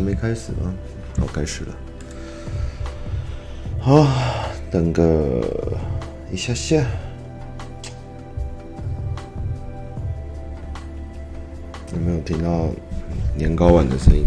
还没开始吗？好，开始了。好，等个一下下。有没有听到年糕碗的声音？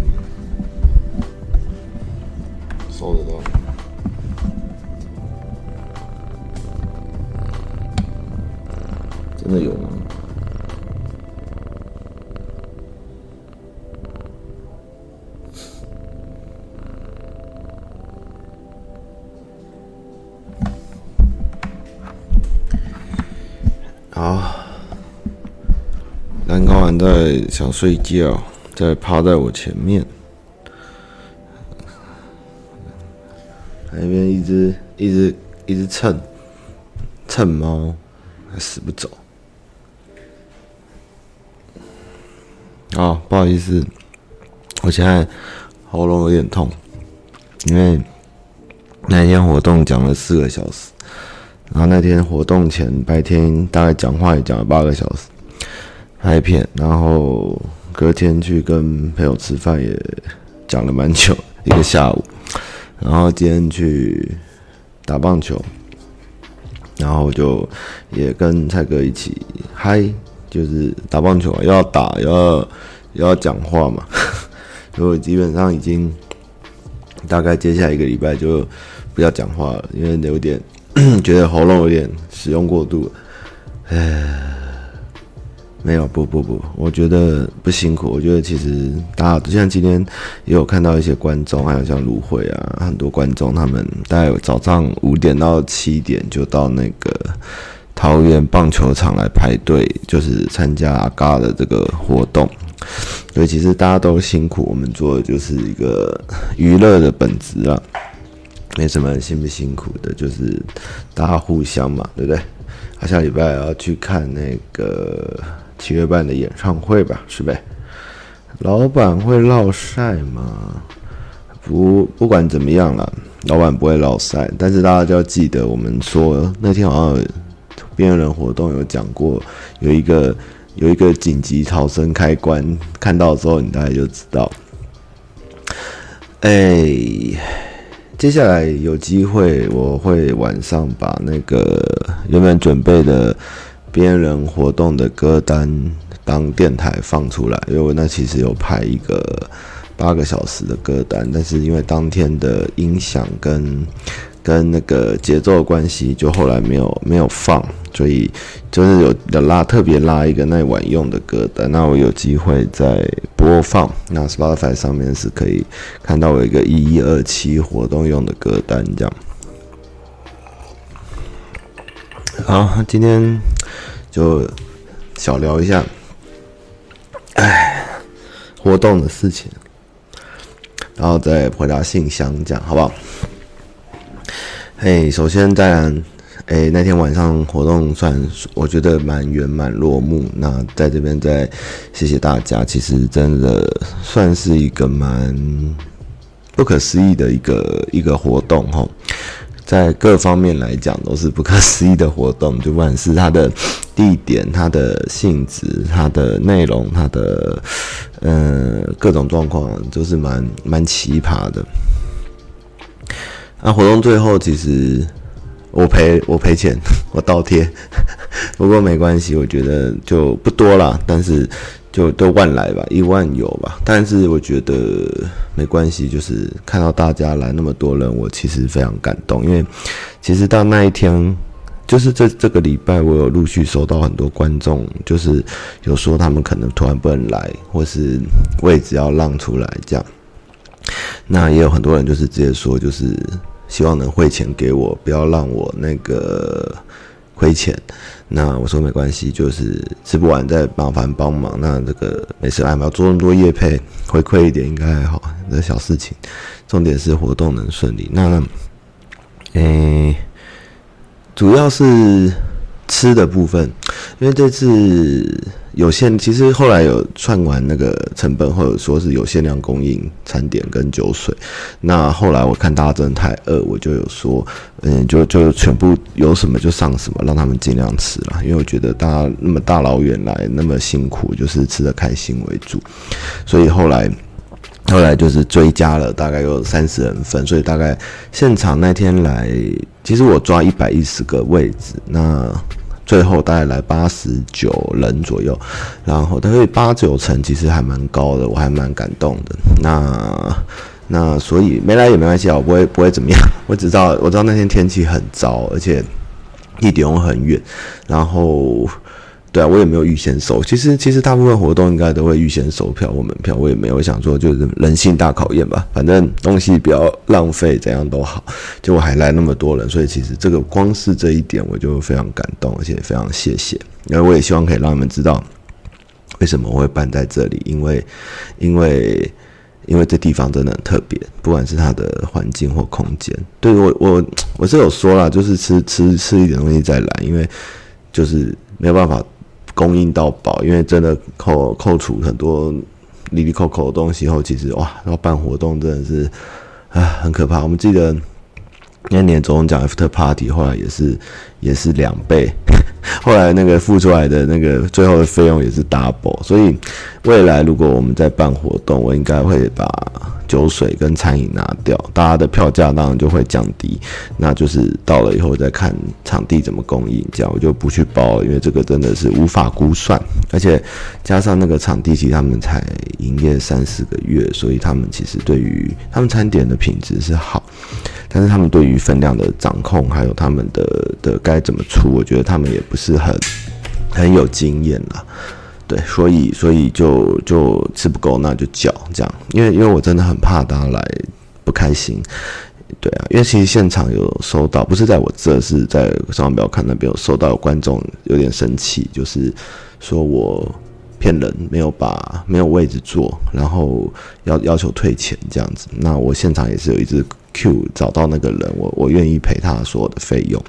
想睡觉，在趴在我前面，那边一直一直一直蹭蹭猫，还死不走。啊，不好意思，我现在喉咙有点痛，因为那天活动讲了四个小时，然后那天活动前白天大概讲话也讲了八个小时，拍片，然后隔天去跟朋友吃饭也讲了蛮久，一个下午，然后今天去打棒球，然后就也跟蔡哥一起嗨。就是打棒球啊要打，要要讲话嘛，所以基本上已经大概接下来一个礼拜就不要讲话了，因为有点 觉得喉咙有点使用过度。唉，没有，不不不，我觉得不辛苦。我觉得其实大家就像今天也有看到一些观众，还有像芦荟啊，很多观众他们大概早上五点到七点就到那个。桃园棒球场来排队，就是参加阿嘎的这个活动。所以其实大家都辛苦，我们做的就是一个娱乐的本质啊，没什么辛不辛苦的，就是大家互相嘛，对不对？啊，下礼拜要去看那个七月半的演唱会吧，是呗？老板会落晒吗？不，不管怎么样了，老板不会落晒，但是大家就要记得，我们说那天好像。边缘人活动有讲过，有一个有一个紧急逃生开关，看到之后你大概就知道。哎、接下来有机会我会晚上把那个原本准备的边人活动的歌单当电台放出来，因为我那其实有排一个八个小时的歌单，但是因为当天的音响跟跟那个节奏的关系，就后来没有没有放，所以就是有有拉特别拉一个那晚用的歌单，那我有机会再播放。那 Spotify 上面是可以看到我一个一一二七活动用的歌单，这样。好，今天就小聊一下，哎，活动的事情，然后再回答信箱，这样好不好？哎，首先当然，哎，那天晚上活动算我觉得蛮圆满落幕。那在这边再谢谢大家，其实真的算是一个蛮不可思议的一个一个活动哈，在各方面来讲都是不可思议的活动，就不管是它的地点、它的性质、它的内容、它的嗯、各种状况，都是蛮蛮奇葩的。那活动最后其实我赔我赔钱，我倒贴，不过没关系，我觉得就不多啦，但是就都万来吧，一万有吧。但是我觉得没关系，就是看到大家来那么多人，我其实非常感动，因为其实到那一天，就是这这个礼拜，我有陆续收到很多观众，就是有说他们可能突然不能来，或是位置要让出来这样。那也有很多人就是直接说，就是。希望能汇钱给我，不要让我那个亏钱。那我说没关系，就是吃不完再麻烦帮忙。那这个没事，哎，要做那么多业配，回馈一点应该还好，这小事情。重点是活动能顺利。那，诶、主要是吃的部分，因为这次。有限，其实后来有串完那个成本，或者说是有限量供应餐点跟酒水。那后来我看大家真的太饿，我就有说，嗯，就就全部有什么就上什么，让他们尽量吃啦。因为我觉得大家那么大老远来，那么辛苦，就是吃的开心为主。所以后来。后来就是追加了大概有三十人份，所以大概现场那天来，其实我抓一百一十个位置，那最后大概来八十九人左右，然后但是八九成其实还蛮高的，我还蛮感动的。那那所以没来也没关系啊，我不会不会怎么样。我只知道我知道那天天气很糟，而且地点很远，然后。对啊，我也没有预先收。其实，其实大部分活动应该都会预先收票或门票。我也没有想说就是人性大考验吧，反正东西不要浪费，怎样都好。结果还来那么多人，所以其实这个光是这一点我就非常感动，而且非常谢谢。因为我也希望可以让你们知道为什么我会办在这里，因为，因为，因为这地方真的很特别，不管是它的环境或空间。对，我，我我是有说啦，就是吃吃吃一点东西再来，因为就是没有办法。供应到饱，因为真的扣扣除很多哩哩扣扣的东西后，其实哇，要办活动真的是啊很可怕。我们记得那年总统奖 after party 后来也是也是两倍，后来那个付出来的那个最后的费用也是 double，所以未来如果我们在办活动，我应该会把。酒水跟餐饮拿掉，大家的票价当然就会降低。那就是到了以后再看场地怎么供应，这样我就不去包了，因为这个真的是无法估算。而且加上那个场地，其实他们才营业三四个月，所以他们其实对于他们餐点的品质是好，但是他们对于分量的掌控，还有他们的的该怎么出，我觉得他们也不是很很有经验啦。对，所以所以就就吃不够，那就叫这样，因为因为我真的很怕大家来不开心，对啊，因为其实现场有收到，不是在我这，是在上网表看那边有收到观众有点生气，就是说我骗人，没有把没有位置坐，然后要要求退钱这样子，那我现场也是有一只。Q 找到那个人，我我愿意赔他所有的费用。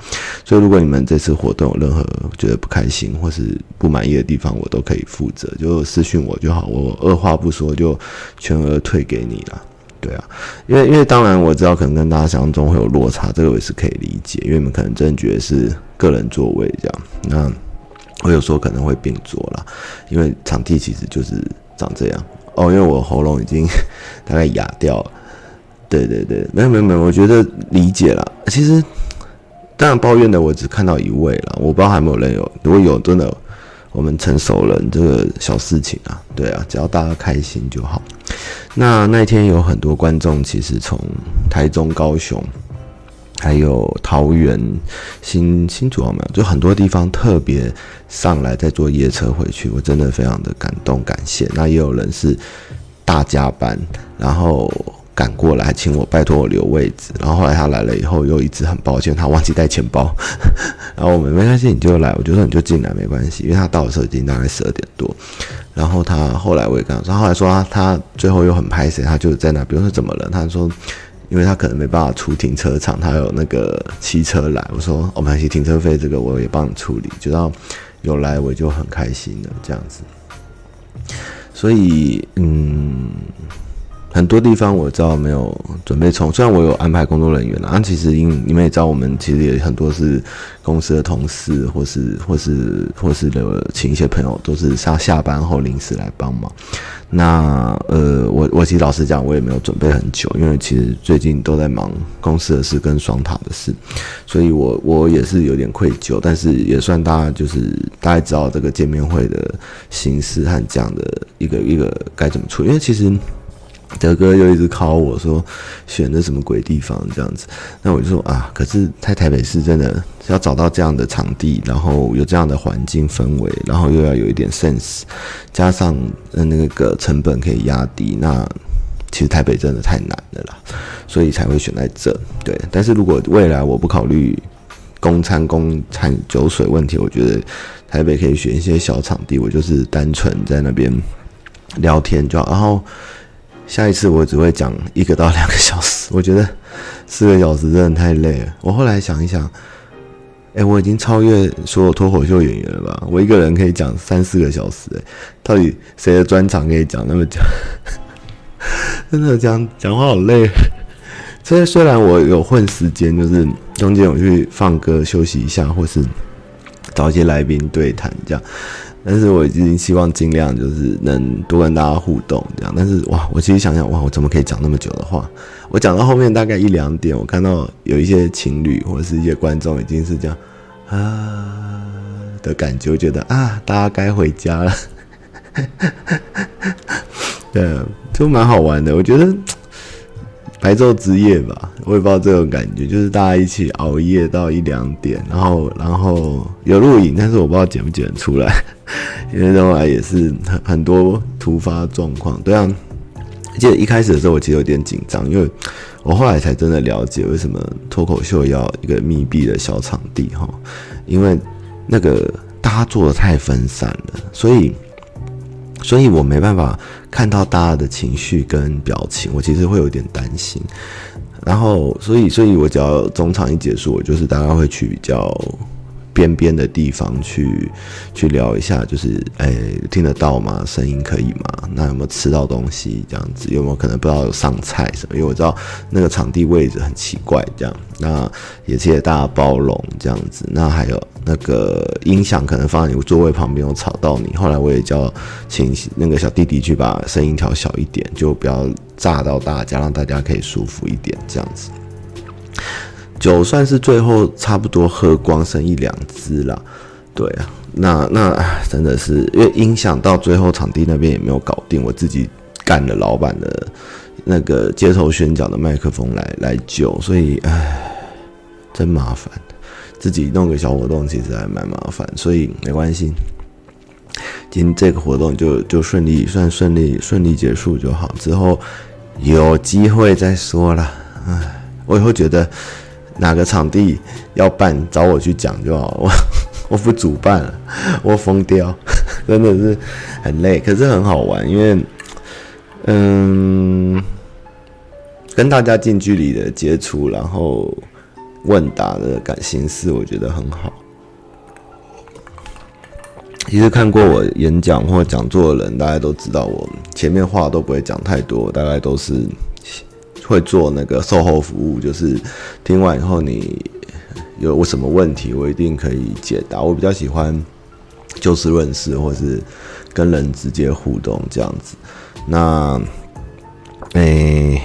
所以如果你们这次活动有任何觉得不开心或是不满意的地方，我都可以负责，就私讯我就好，我二话不说就全额退给你了。对啊，因为因为当然我知道可能跟大家想象中会有落差，这个我也是可以理解，因为你们可能真的觉得是个人座位这样。那我有时候可能会并坐啦，因为场地其实就是长这样哦，因为我喉咙已经 大概哑掉了。对对对，没有没有没有，我觉得理解了。其实，当然抱怨的我只看到一位了，我不知道还有没有人有。如果有，真的，我们成熟人这个小事情啊，对啊，只要大家开心就好。那那天有很多观众，其实从台中、高雄，还有桃园、新新竹有没有？就很多地方特别上来再坐夜车回去，我真的非常的感动感谢。那也有人是大加班，然后。赶过来，请我拜托我留位置，然后后来他来了以后，又一直很抱歉，他忘记带钱包，然后我们没关系，你就来，我就说你就进来没关系，因为他到的时候已经大概十二点多，然后他后来我也跟他说，后来说他他最后又很拍谁，他就在那，比如说怎么了？他说，因为他可能没办法出停车场，他有那个骑车来，我说我们一起停车费这个我也帮你处理，就到有来我就很开心了这样子，所以嗯。很多地方我知道没有准备充，虽然我有安排工作人员啦，但其实因你们也知道，我们其实也很多是公司的同事，或是或是或是的请一些朋友，都是下下班后临时来帮忙。那呃，我我其实老实讲，我也没有准备很久，因为其实最近都在忙公司的事跟双塔的事，所以我我也是有点愧疚，但是也算大家就是大家知道这个见面会的形式和这样的一个一个该怎么处，因为其实。德哥又一直考我说，选的什么鬼地方这样子，那我就说啊，可是在台北市真的要找到这样的场地，然后有这样的环境氛围，然后又要有一点 sense，加上那个成本可以压低，那其实台北真的太难了啦，所以才会选在这。对，但是如果未来我不考虑供餐、供餐酒水问题，我觉得台北可以选一些小场地，我就是单纯在那边聊天就好，然后。下一次我只会讲一个到两个小时，我觉得四个小时真的太累了。我后来想一想，哎，我已经超越所有脱口秀演员了吧？我一个人可以讲三四个小时，哎，到底谁的专场可以讲那么久？真的讲讲话好累。所以虽然我有混时间，就是中间我去放歌休息一下，或是找一些来宾对谈这样。但是我已经希望尽量就是能多跟大家互动这样。但是哇，我其实想想哇，我怎么可以讲那么久的话？我讲到后面大概一两点，我看到有一些情侣或者是一些观众已经是这样啊的感觉，我觉得啊，大家该回家了。对，就蛮好玩的。我觉得白昼之夜吧，我也不知道这种感觉，就是大家一起熬夜到一两点，然后然后有录影，但是我不知道剪不剪得出来，因为后来也是很很多突发状况。对啊。记得一开始的时候，我其实有点紧张，因为我后来才真的了解为什么脱口秀要一个密闭的小场地哈，因为那个大家做的太分散了，所以，所以我没办法看到大家的情绪跟表情，我其实会有点担心。然后，所以，所以我只要中场一结束，我就是大概会去比较。边边的地方去去聊一下，就是哎、听得到吗？声音可以吗？那有没有吃到东西？这样子有没有可能不知道有上菜什么？因为我知道那个场地位置很奇怪，这样。那也谢谢大家包容这样子。那还有那个音响可能放在你座位旁边，有吵到你。后来我也叫请那个小弟弟去把声音调小一点，就不要炸到大家，让大家可以舒服一点这样子。酒算是最后差不多喝光，剩一两支了。对啊，那那真的是因为音响到最后场地那边也没有搞定，我自己干了老板的那个街头宣讲的麦克风来来救，所以唉，真麻烦。自己弄个小活动其实还蛮麻烦，所以没关系。今天这个活动就就顺利算顺利顺利结束就好，之后有机会再说了。唉，我以后觉得。哪个场地要办，找我去讲就好。我 我不主办了，我疯掉，真的是很累，可是很好玩，因为嗯，跟大家近距离的接触，然后问答的感形式，我觉得很好。其实看过我演讲或讲座的人，大家都知道我前面话都不会讲太多，大概都是。会做那个售后服务，就是听完以后你有什么问题，我一定可以解答。我比较喜欢就事论事，或是跟人直接互动这样子。那，诶、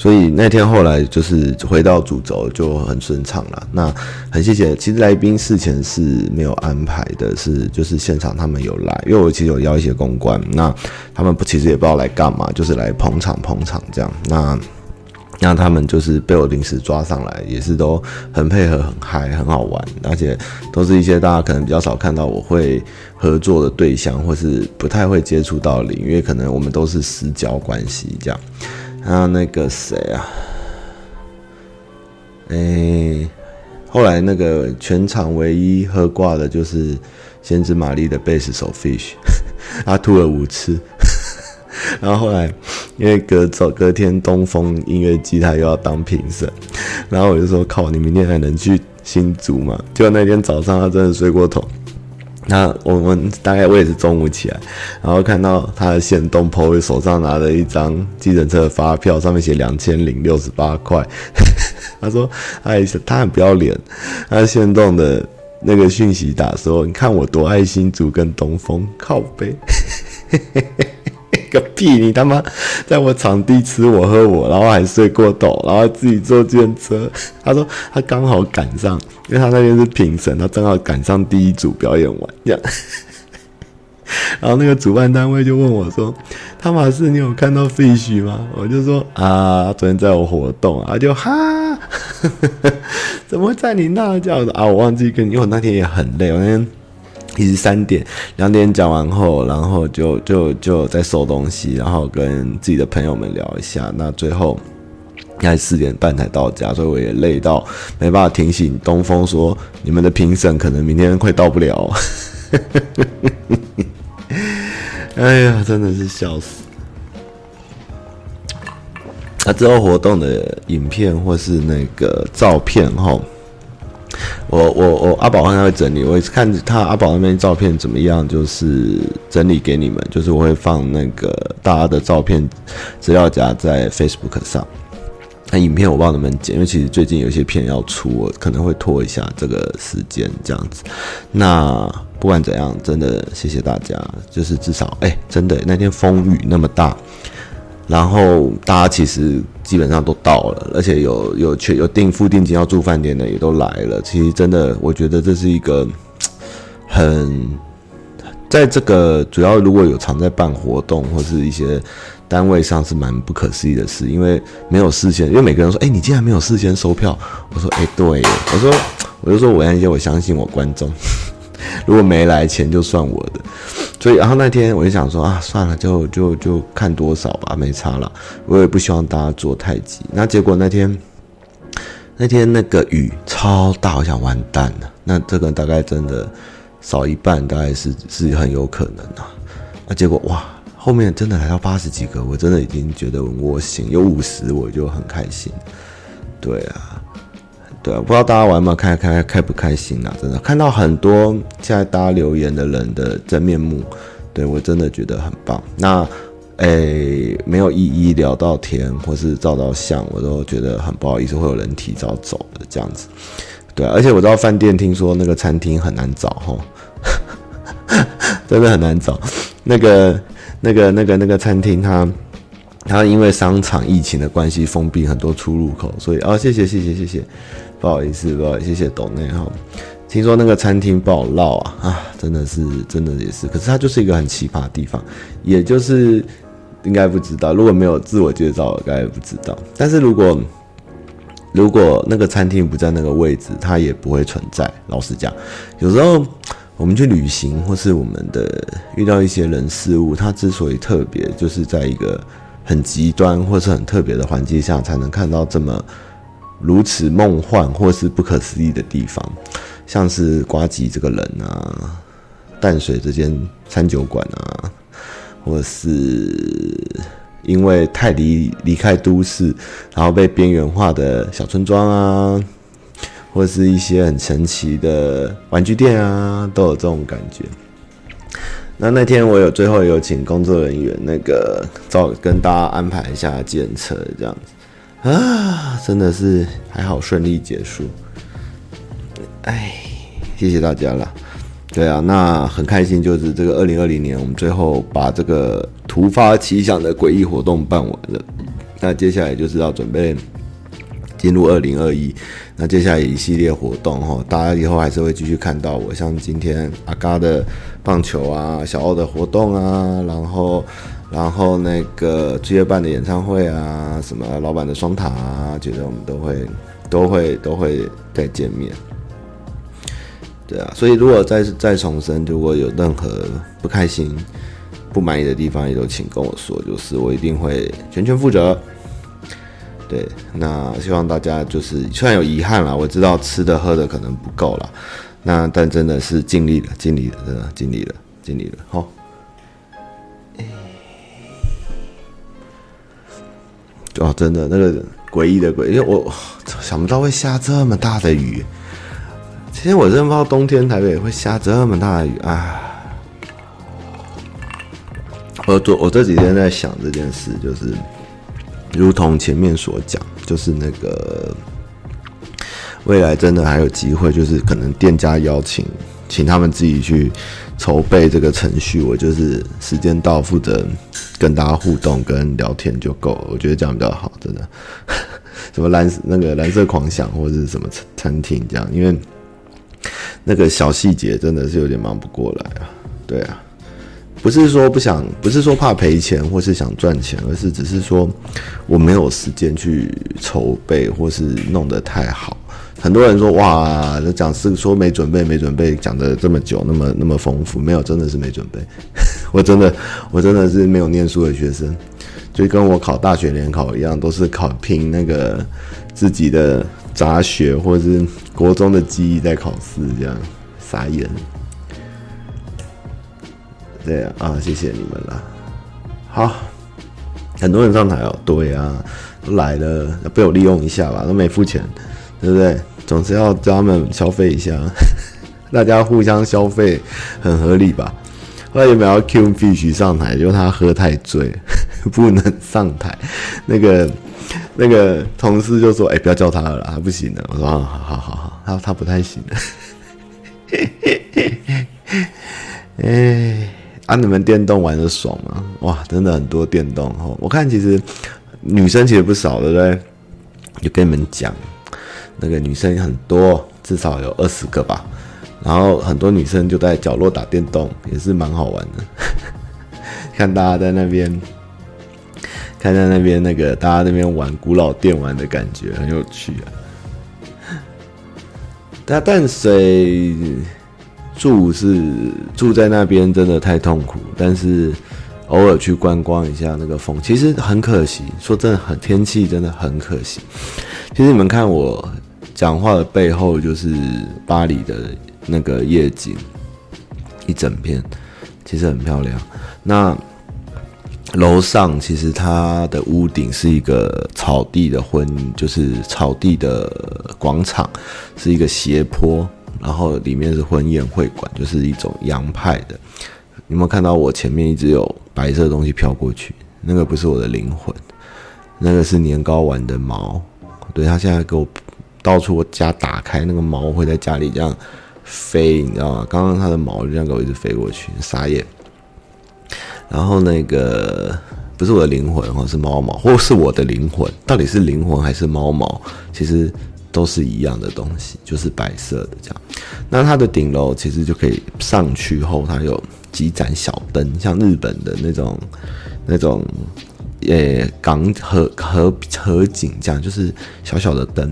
所以那天后来就是回到主轴就很顺畅了。那很谢谢，其实来宾事前是没有安排的，是就是现场他们有来，因为我其实有邀一些公关，那他们不其实也不知道来干嘛，就是来捧场捧场这样。那那他们就是被我临时抓上来，也是都很配合，很嗨，很好玩，而且都是一些大家可能比较少看到我会合作的对象，或是不太会接触到的，因为可能我们都是私交关系这样。还有那个谁啊？哎、后来那个全场唯一喝挂的就是先知玛丽的贝斯手 Fish，他吐了五次。然后后来因为隔早隔天东风音乐季他又要当评审，然后我就说靠，你明天还能去新竹吗？结果那天早上他真的睡过头。那我们大概我也是中午起来，然后看到他的线动 po 手上拿着一张计程车的发票，上面写两千零六十八块。他说：“哎，他很不要脸。”他线动的那个讯息打说：“你看我多爱新竹跟东风，靠背。” 屁！你他妈在我场地吃我喝我，然后还睡过头，然后自己坐电车。他说他刚好赶上，因为他那边是评审，他正好赶上第一组表演完这样。然后那个主办单位就问我说：“汤马士，你有看到 Fish 吗？”我就说：“啊，昨天在我活动啊。”就哈，怎么会在你那叫的啊？我忘记跟你，因为我那天也很累，我那天。其实三点两点讲完后，然后就就就在收东西，然后跟自己的朋友们聊一下。那最后应该四点半才到家，所以我也累到没办法提醒东风说，你们的评审可能明天会到不了。哎呀，真的是笑死！那之后活动的影片或是那个照片后。我我我阿宝应该会整理，我也看他阿宝那边照片怎么样，就是整理给你们，就是我会放那个大家的照片资料夹在 Facebook 上。那影片我不知道能不能剪，因为其实最近有些片要出，我可能会拖一下这个时间这样子。那不管怎样，真的谢谢大家，就是至少哎、真的那天风雨那么大，然后大家其实基本上都到了，而且有有确有订付定金要住饭店的也都来了。其实真的，我觉得这是一个 很在这个主要如果有常在办活动或是一些。单位上是蛮不可思议的事，因为没有事先，因为每个人说：“哎、你竟然没有事先收票。”我说：“哎、对。”我说：“我就说我那些我相信我观众，如果没来钱就算我的。”所以，然后那天我就想说：“啊，算了，就就就看多少吧，没差了。”我也不希望大家做太急。那结果那天那天那个雨超大，我想完蛋了。那这个大概真的少一半，大概是是很有可能的。那结果哇！后面真的来到八十几个，我真的已经觉得很窝心。有五十我就很开心。对啊，对啊，不知道大家玩吗？开开开不开心啊？真的看到很多现在大家留言的人的真面目，对我真的觉得很棒。那诶、欸，没有一一聊到天或是照到相，我都觉得很不好意思，会有人提早走的这样子。对啊，而且我知道饭店听说那个餐厅很难找齁，真的很难找那个。那个、那个、那个餐厅，它它因为商场疫情的关系封闭很多出入口，所以啊、哦，谢谢谢谢谢谢，不好意思不好意思，谢谢董内哈。听说那个餐厅不好闹啊啊，真的是真的也是，可是它就是一个很奇葩的地方，也就是应该不知道，如果没有自我介绍，应该不知道。但是如果如果那个餐厅不在那个位置，它也不会存在。老实讲，有时候。我们去旅行，或是我们的遇到一些人事物，它之所以特别，就是在一个很极端或是很特别的环境下，才能看到这么如此梦幻或是不可思议的地方，像是呱吉这个人啊，淡水这间餐酒馆啊，或是因为太离离开都市，然后被边缘化的小村庄啊。或是一些很神奇的玩具店啊，都有这种感觉。那那天我有最后有请工作人员那个照跟大家安排一下检测，这样子啊，真的是还好顺利结束。哎，谢谢大家了。对啊，那很开心，就是这个二零二零年我们最后把这个突发奇想的诡异活动办完了。那接下来就是要准备。进入二零二一，那接下来一系列活动哈，大家以后还是会继续看到我，像今天阿嘎的棒球啊，小欧的活动啊，然后然后那个职业办的演唱会啊，什么老板的双塔啊，觉得我们都会都会都会再见面。对啊，所以如果再再重申，如果有任何不开心、不满意的地方，也都请跟我说，就是我一定会全权负责。对，那希望大家就是虽然有遗憾啦，我知道吃的喝的可能不够了，那但真的是尽力了，尽力了，真的尽力了，尽力了，好。哦，真的那个诡异的鬼，因为我想不到会下这么大的雨。其实我真不知道冬天台北会下这么大的雨啊。我昨我这几天在想这件事，就是。如同前面所讲，就是那个未来真的还有机会，就是可能店家邀请，请他们自己去筹备这个程序，我就是时间到负责跟大家互动跟聊天就够了。我觉得这样比较好，真的。什么蓝那个蓝色狂想或者是什么餐厅这样，因为那个小细节真的是有点忙不过来啊。对啊。不是说不想，不是说怕赔钱，或是想赚钱，而是只是说我没有时间去筹备，或是弄得太好。很多人说哇，讲是说没准备，没准备，讲得这么久，那么那么丰富，没有，真的是没准备。我真的，我真的是没有念书的学生，就跟我考大学联考一样，都是考凭那个自己的杂学或是国中的记忆在考试，这样傻眼。对啊，谢谢你们了。好，很多人上台哦。对啊，都来了，被我利用一下吧？都没付钱，对不对？总是要叫他们消费一下，大家互相消费，很合理吧？后来有没有 Q Fish 上台？因为他喝太醉，不能上台。那个那个同事就说：“哎、不要叫他了啦，他不行了。”我说：“好好好好，他他不太行了。” 哎，啊，你们电动玩的爽吗？哇，真的很多电动哦。我看其实女生其实不少，对不对？就跟你们讲，那个女生很多，至少有二十个吧。然后很多女生就在角落打电动，也是蛮好玩的。看大家在那边，看在那边那个大家那边玩古老电玩的感觉很有趣啊。在淡水住是住在那边，真的太痛苦。但是偶尔去观光一下那个风，其实很可惜。说真的，很天气真的很可惜。其实你们看我讲话的背后，就是巴黎的那个夜景，一整片，其实很漂亮。那楼上其实它的屋顶是一个草地的婚，就是草地的广场，是一个斜坡，然后里面是婚宴会馆，就是一种洋派的。你有没有看到我前面一直有白色东西飘过去？那个不是我的灵魂，那个是年糕丸的毛。对，他现在给我到处我家打开，那个毛会在家里这样飞，你知道吗？刚刚它的毛就这样给我一直飞过去，傻眼。然后那个不是我的灵魂，或是猫毛，或是我的灵魂，到底是灵魂还是猫毛？其实都是一样的东西，就是白色的这样。那它的顶楼其实就可以上去后，它有几盏小灯，像日本的那种那种，呃，港河河河景这样，就是小小的灯。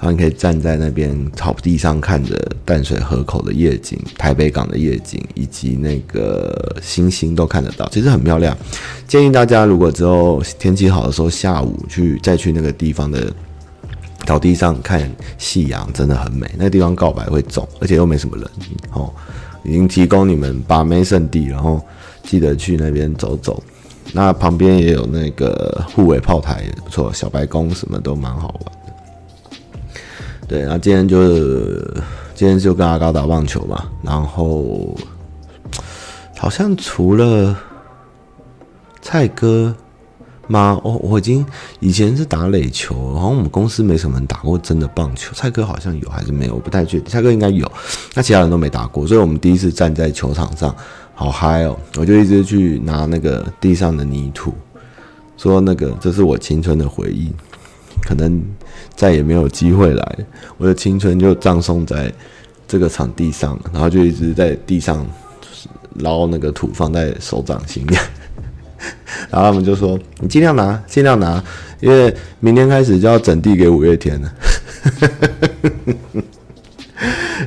然后你可以站在那边草地上看着淡水河口的夜景、台北港的夜景，以及那个星星都看得到，其实很漂亮。建议大家如果之后天气好的时候，下午去再去那个地方的草地上看夕阳，真的很美。那个地方告白会中，而且又没什么人哦，已经提供你们把妹圣地，然后记得去那边走走。那旁边也有那个护卫炮台，也不错，小白宫什么都蛮好玩。对，然后今天就是今天就跟阿高打棒球嘛，然后好像除了蔡哥吗？哦，我已经以前是打垒球，好像我们公司没什么人打过真的棒球。蔡哥好像有还是没有？我不太确定。蔡哥应该有，那其他人都没打过，所以我们第一次站在球场上，好嗨哦！我就一直去拿那个地上的泥土，说那个这是我青春的回忆。可能再也没有机会来，我的青春就葬送在这个场地上，然后就一直在地上捞那个土放在手掌心里，然后他们就说：“你尽量拿，尽量拿，因为明天开始就要整地给五月天了。”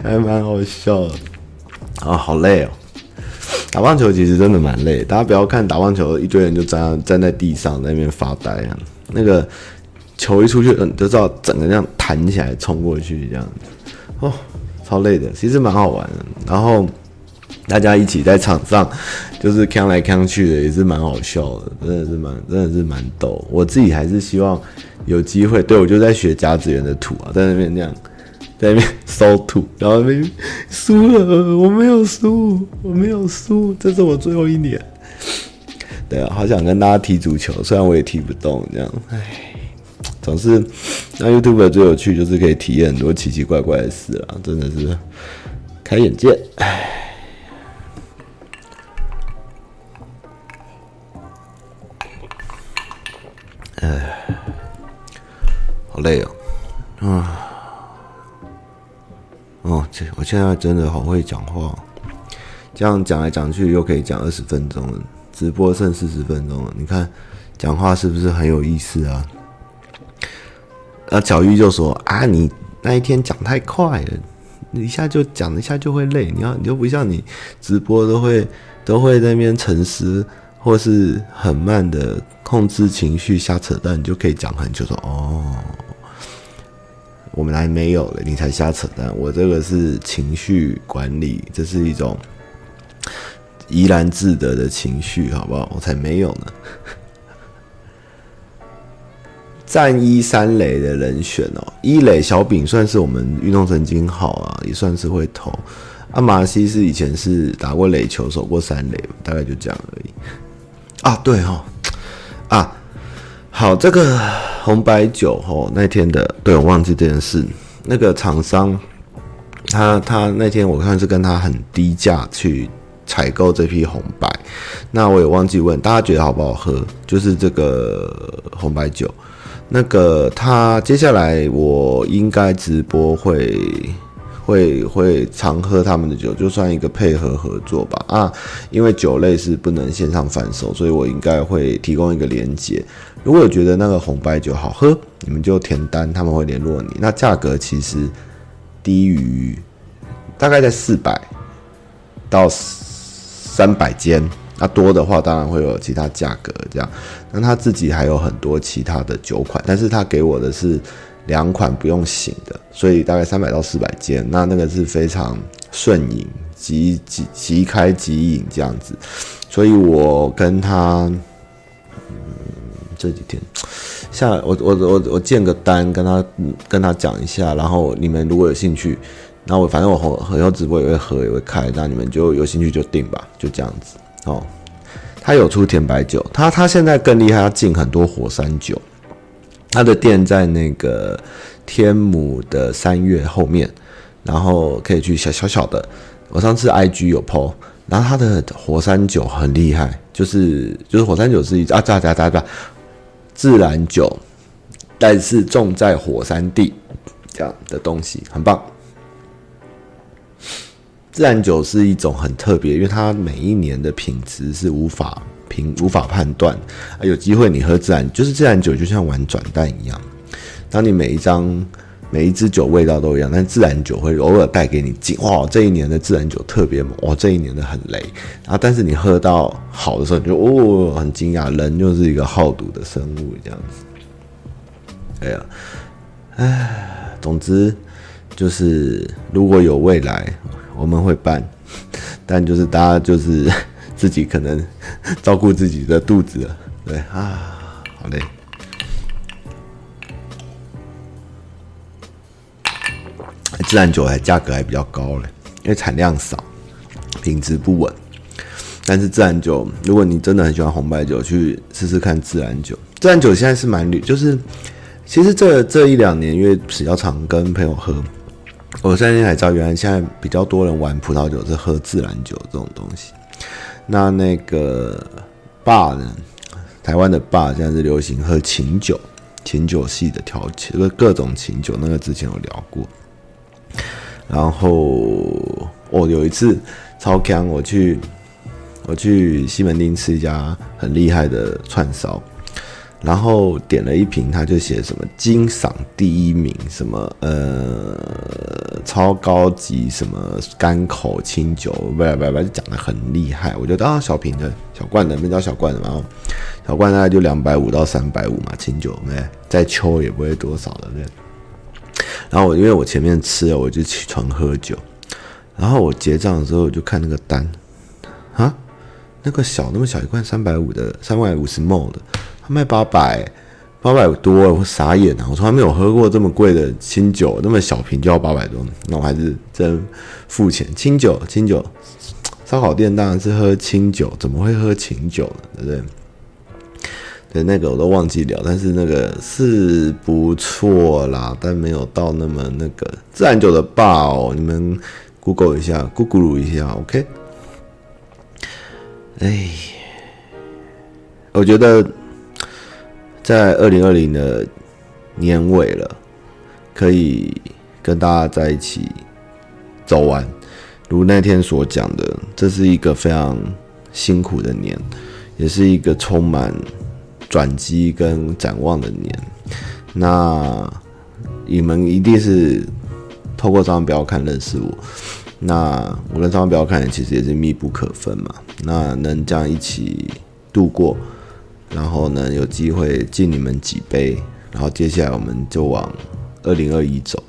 还蛮好笑的啊，好累哦！打棒球其实真的蛮累，大家不要看打棒球一堆人就站站在地上在那边发呆啊，那个。球一出去，嗯，就知道整个这样弹起来冲过去这样子，哦，超累的，其实蛮好玩的。然后大家一起在场上，就是扛来扛去的，也是蛮好笑的，真的是蛮，真的是蛮逗。我自己还是希望有机会，对，我就在学甲子园的土啊，在那边这样，在那边收土，然后那边输了，我没有输，我没有输，这是我最后一年。对啊，好想跟大家踢足球，虽然我也踢不动，这样，唉。总是，那 YouTube 最有趣就是可以体验很多奇奇怪怪的事啊，真的是开眼界。唉，好累哦，啊，哦，这我现在真的好会讲话，这样讲来讲去又可以讲二十分钟了，直播剩四十分钟了，你看讲话是不是很有意思啊？那小玉就说：“啊，你那一天讲太快了，你一下就讲，一下就会累。你要，你就不像你直播都会都会在那边沉思，或是很慢的控制情绪瞎扯淡，你就可以讲很久。说哦，我们来没有了，你才瞎扯淡。我这个是情绪管理，这是一种怡然自得的情绪，好不好？我才没有呢。”战一三垒的人选哦，一垒小饼算是我们运动神经好啊，也算是会投。阿马西是以前是打过垒球，守过三垒，大概就这样而已。啊，对哦，啊，好，这个红白酒吼那天的，对，我忘记这件事。那个厂商，他他那天我看是跟他很低价去采购这批红白，那我也忘记问大家觉得好不好喝，就是这个红白酒。那个他接下来我应该直播会会会常喝他们的酒，就算一个配合合作吧。啊，因为酒类是不能线上贩售，所以我应该会提供一个连接。如果觉得那个红白酒好喝，你们就填单，他们会联络你。那价格其实低于大概在四百到三百间，那多的话当然会有其他价格这样。那他自己还有很多其他的酒款，但是他给我的是两款不用醒的，所以大概三百到四百间。那那个是非常顺饮，即即即开即饮这样子。所以我跟他。嗯这几天，下我我我我建个单，跟他跟他讲一下，然后你们如果有兴趣，那我反正我以后直播也会喝也会开，那你们就有兴趣就订吧，就这样子哦。他有出甜白酒，他他现在更厉害，他进很多火山酒。他的店在那个天母的三月后面，然后可以去小小小的。我上次 IG 有 po，然后他的火山酒很厉害，就是就是火山酒是一啊，咋咋咋咋。自然酒，但是种在火山地这样的东西很棒。自然酒是一种很特别，因为它每一年的品质是无法评、无法判断。啊有机会你喝自然，就是自然酒，就像玩转蛋一样。当你每一张、每一支酒味道都一样，但自然酒会偶尔带给你惊哇！这一年的自然酒特别猛，哇！这一年的很雷。然后，但是你喝到好的时候，你就哦，很惊讶。人就是一个好赌的生物，这样子。哎呀，哎，总之就是如果有未来，我们会办，但就是大家就是 自己可能 照顾自己的肚子了。对啊，好嘞。自然酒还价格还比较高嘞，因为产量少，品质不稳。但是自然酒，如果你真的很喜欢红白酒，去试试看自然酒。自然酒现在是蛮绿，就是其实这这一两年，因为比较常跟朋友喝，我现在才知道，原来现在比较多人玩葡萄酒是喝自然酒这种东西。那那个爸呢，台湾的爸现在是流行喝琴酒，琴酒系的调酒，各各种琴酒，那个之前有聊过。然后我、有一次超强，我去我去西门町吃一家很厉害的串烧，然后点了一瓶，他就写什么金赏第一名，什么呃超高级什么甘口清酒，不不不，就讲得很厉害。我觉得啊，小瓶的小罐的，没叫小罐的，然后小罐大概就两百五到三百五嘛，清酒没再抽也不会多少的，对。然后我因为我前面吃了，我就起床喝酒。然后我结账的时候，我就看那个单，啊，那个小那么小一罐三百五的，三百五十 ml 的，他卖八百，八百多，我傻眼啊！我从来没有喝过这么贵的清酒，那么小瓶就要八百多，那我还是真付钱。清酒，清酒，烧烤店当然是喝清酒，怎么会喝清酒呢？对不对？对，那个我都忘记聊，但是那个是不错啦，但没有到那么那个自然酒的吧哦，你们 Google 一下，Google 一下，OK。哎，我觉得在二零二零的年尾了，可以跟大家在一起走完，如那天所讲的，这是一个非常辛苦的年，也是一个充满。转机跟展望的年，那你们一定是透过这张表看认识我。那我跟张表看其实也是密不可分嘛。那能这样一起度过，然后呢有机会敬你们几杯，然后接下来我们就往二零二一走，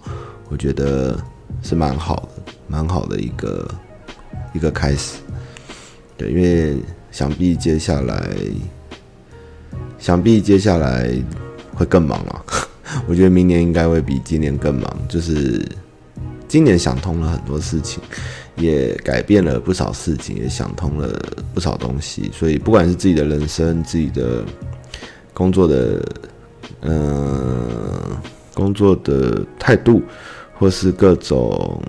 我觉得是蛮好的，蛮好的一个一个开始。对，因为想必接下来。想必接下来会更忙啊！我觉得明年应该会比今年更忙。就是今年想通了很多事情，也改变了不少事情，也想通了不少东西。所以不管是自己的人生、自己的工作的嗯，工作的态度，或是各种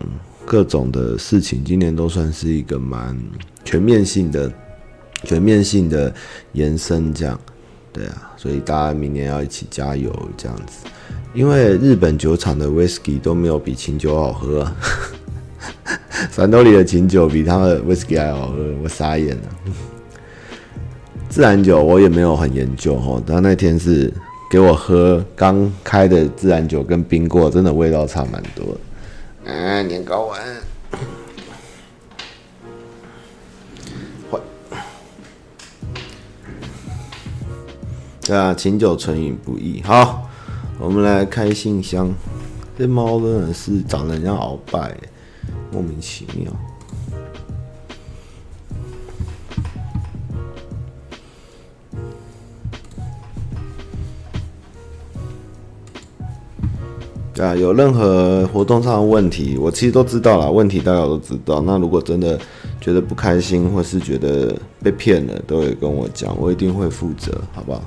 各种的事情，今年都算是一个蛮全面性的、全面性的延伸，这样，对啊，所以大家明年要一起加油，这样子，因为日本酒厂的 whisky 都没有比琴酒好喝，三得利的琴酒比他们的威士忌还好喝，我傻眼了。自然酒我也没有很研究哦，但那天是给我喝刚开的自然酒跟冰过，真的味道差蛮多的。嗯、啊，年糕丸。对啊，琴酒纯饮不易。好，我们来开信箱。这猫真的是长得很像鳌拜，莫名其妙。啊，有任何活动上的问题，我其实都知道啦。问题大家都知道。那如果真的觉得不开心，或是觉得被骗了，都会跟我讲，我一定会负责，好不好？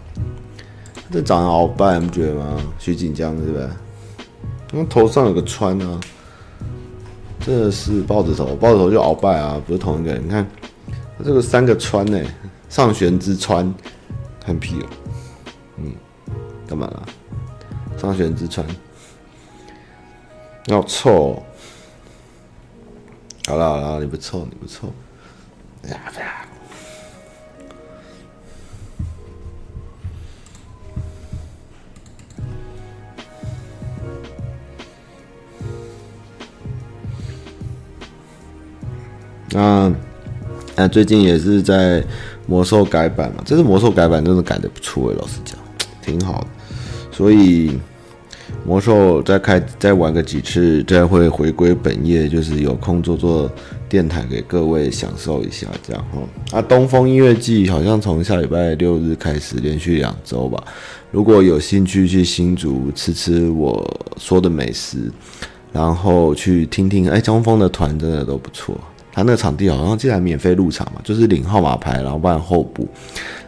这长得好拜，你不觉得吗？徐锦江是不是？那头上有个川啊，真的是豹子头，豹子头就鳌拜啊，不是同一个人。你看，这个三个川呢，上弦之川，很皮哦。嗯，干嘛啦？上弦之川。要臭、哦，好了好了，你不臭你不臭，哎呀那那最近也是在魔兽改版嘛，这次魔兽改版真的改的不错，老实讲，挺好的，所以。魔兽再开再玩个几次，再会回归本业，就是有空做做电台给各位享受一下，这样哈。啊，东风音乐季好像从下礼拜六日开始，连续两周吧。如果有兴趣去新竹吃吃我说的美食，然后去听听，哎，江峰的团真的都不错。他那个场地好像竟然免费入场嘛，就是领号码牌，然后办候补。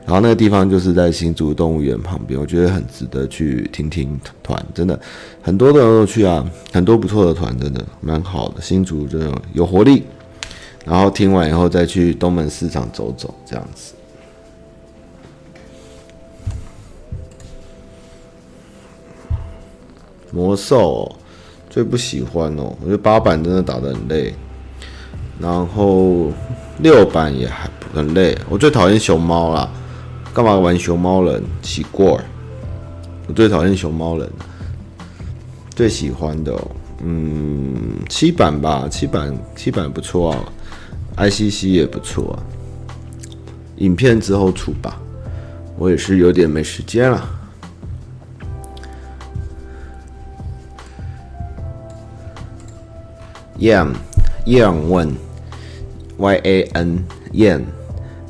然后那个地方就是在新竹动物园旁边，我觉得很值得去听听团，真的很多的人都去啊，很多不错的团，真的蛮好的。新竹真的有活力，然后听完以后再去东门市场走走，这样子。魔兽哦，最不喜欢哦，我觉得八版真的打得很累，然后六版也还很累，我最讨厌熊猫啦。干嘛玩熊猫人？奇怪，我最讨厌熊猫人。最喜欢的、嗯，七版吧，七版七版不错啊，ICC 也不错啊。影片之后出吧，我也是有点没时间了。Yan Yan 问，Y A N Yan。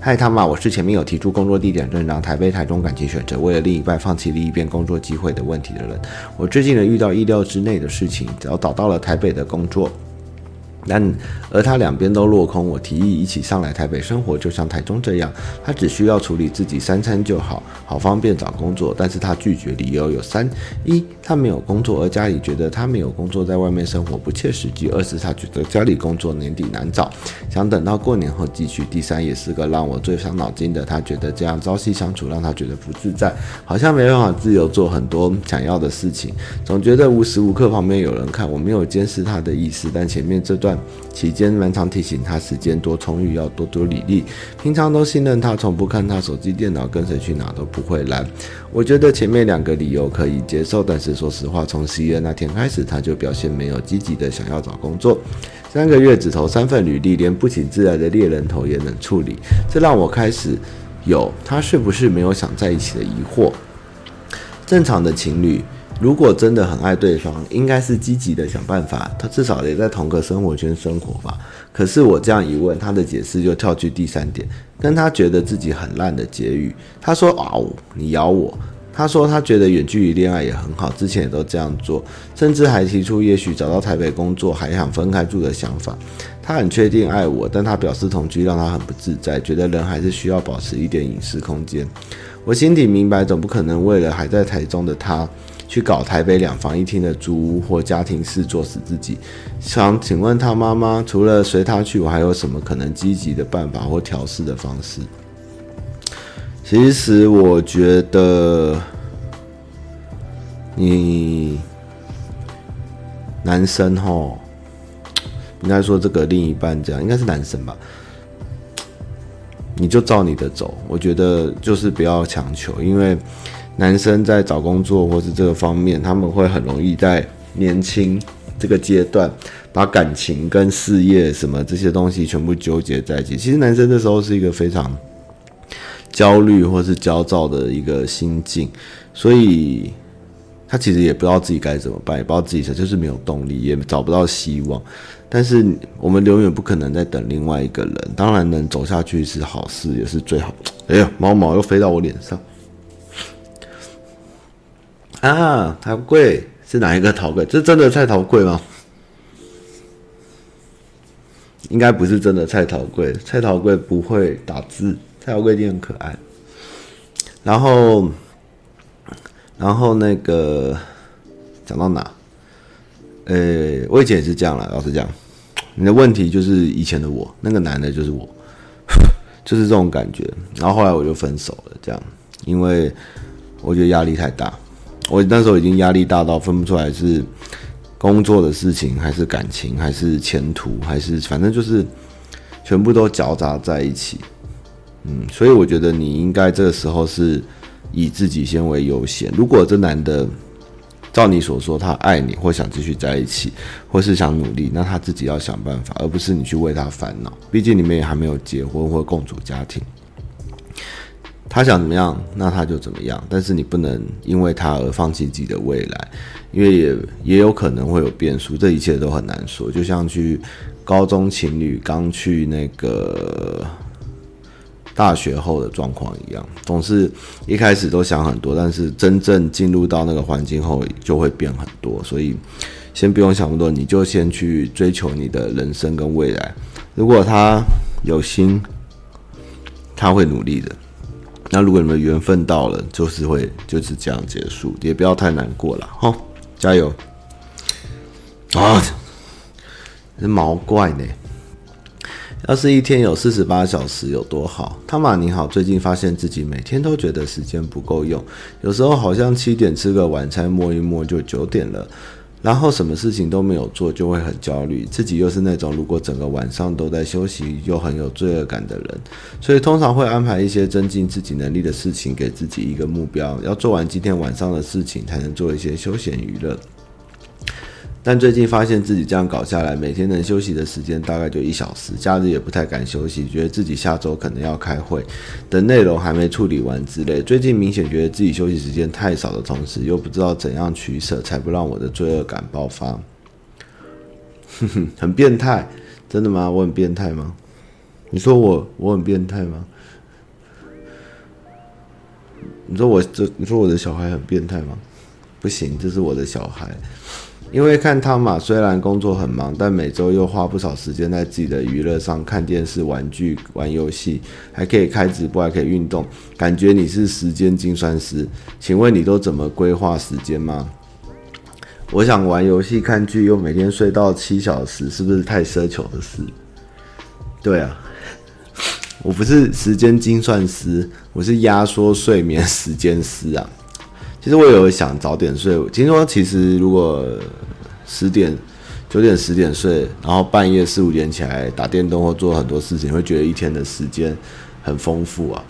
嗨，他妈！我是前面有提出工作地点认让台北、台中感情选择，为了另一半放弃另一边工作机会的问题的人。我最近呢遇到意料之内的事情，只要找到了台北的工作。但而他两边都落空，我提议一起上来台北生活，就像台中这样，他只需要处理自己三餐就好，好方便找工作。但是他拒绝，理由有三：一，他没有工作，而家里觉得他没有工作在外面生活不切实际；二是他觉得家里工作年底难找，想等到过年后继续；第三，也是个让我最伤脑筋的，他觉得这样朝夕相处让他觉得不自在，好像没办法自由做很多想要的事情，总觉得无时无刻旁边有人看，我没有监视他的意思，但前面这段。期间蛮常提醒他时间多充裕，要多多履历。平常都信任他，从不看他手机、电脑，跟谁去哪都不会拦。我觉得前面两个理由可以接受，但是说实话，从十一月那天开始，他就表现没有积极的想要找工作。三个月只投三份履历，连不请自来的猎人头也能处理，这让我开始有他是不是没有想在一起的疑惑。正常的情侣。如果真的很爱对方，应该是积极的想办法，他至少也在同个生活圈生活吧。可是我这样一问，他的解释就跳去第三点，跟他觉得自己很烂的结语。他说：“嗷，你咬我。”他说他觉得远距离恋爱也很好，之前也都这样做，甚至还提出也许找到台北工作还想分开住的想法。他很确定爱我，但他表示同居让他很不自在，觉得人还是需要保持一点隐私空间。我心底明白，总不可能为了还在台中的他，去搞台北两房一厅的租屋或家庭式作死自己。想请问他妈妈，除了随他去，我还有什么可能积极的办法或调试的方式？其实我觉得，你男生吼，应该说这个另一半这样，应该是男生吧？你就照你的走，我觉得就是不要强求，因为男生在找工作或是这个方面，他们会很容易在年轻这个阶段把感情跟事业什么这些东西全部纠结在一起。其实男生这时候是一个非常焦虑或是焦躁的一个心境，所以他其实也不知道自己该怎么办，也不知道自己就是没有动力，也找不到希望。但是我们永远不可能再等另外一个人，当然能走下去是好事，也是最好。哎呀，毛毛又飞到我脸上啊！桃贵是哪一个桃贵？这是真的菜桃贵吗？应该不是真的菜桃贵，蔡桃贵不会打字，菜桃贵一定很可爱。然后，然后那个讲到哪？呃、欸，我以前也是这样啦，老实讲，你的问题就是以前的我，那个男的就是我，就是这种感觉。然后后来我就分手了，这样，因为我觉得压力太大，我那时候已经压力大到分不出来是工作的事情，还是感情，还是前途，还是反正就是全部都搅杂在一起。嗯，所以我觉得你应该这个时候是以自己先为优先。如果这男的，照你所说，他爱你或想继续在一起，或是想努力，那他自己要想办法，而不是你去为他烦恼。毕竟你们也还没有结婚或共组家庭。他想怎么样，那他就怎么样。但是你不能因为他而放弃自己的未来，因为也也有可能会有变数，这一切都很难说。就像去高中情侣刚去那个。大学后的状况一样，总是一开始都想很多，但是真正进入到那个环境后，就会变很多。所以，先不用想那么多，你就先去追求你的人生跟未来。如果他有心，他会努力的。那如果你们缘分到了，就是会就是这样结束，也不要太难过了。好，加油！啊，这毛怪呢。要是一天有四十八小时有多好？汤玛你好，最近发现自己每天都觉得时间不够用，有时候好像七点吃个晚餐，摸一摸就九点了，然后什么事情都没有做，就会很焦虑。自己又是那种如果整个晚上都在休息又很有罪恶感的人，所以通常会安排一些增进自己能力的事情，给自己一个目标，要做完今天晚上的事情，才能做一些休闲娱乐。但最近发现自己这样搞下来，每天能休息的时间大概就一小时，假日也不太敢休息，觉得自己下周可能要开会，等内容还没处理完之类。最近明显觉得自己休息时间太少的同时，又不知道怎样取舍，才不让我的罪恶感爆发。哼哼，很变态，真的吗？我很变态吗？你说我我很变态吗？你说我这你说我的小孩很变态吗？不行，这是我的小孩。因为看汤马虽然工作很忙，但每周又花不少时间在自己的娱乐上，看电视、玩具、玩游戏，还可以开直播，还可以运动，感觉你是时间精算师。请问你都怎么规划时间吗？我想玩游戏、看剧，又每天睡到七小时，是不是太奢求的事？对啊，我不是时间精算师，我是压缩睡眠时间师啊。其实我有想早点睡。听说其实如果十点、九点、十点睡，然后半夜四五点起来打电动或做很多事情，会觉得一天的时间很丰富啊。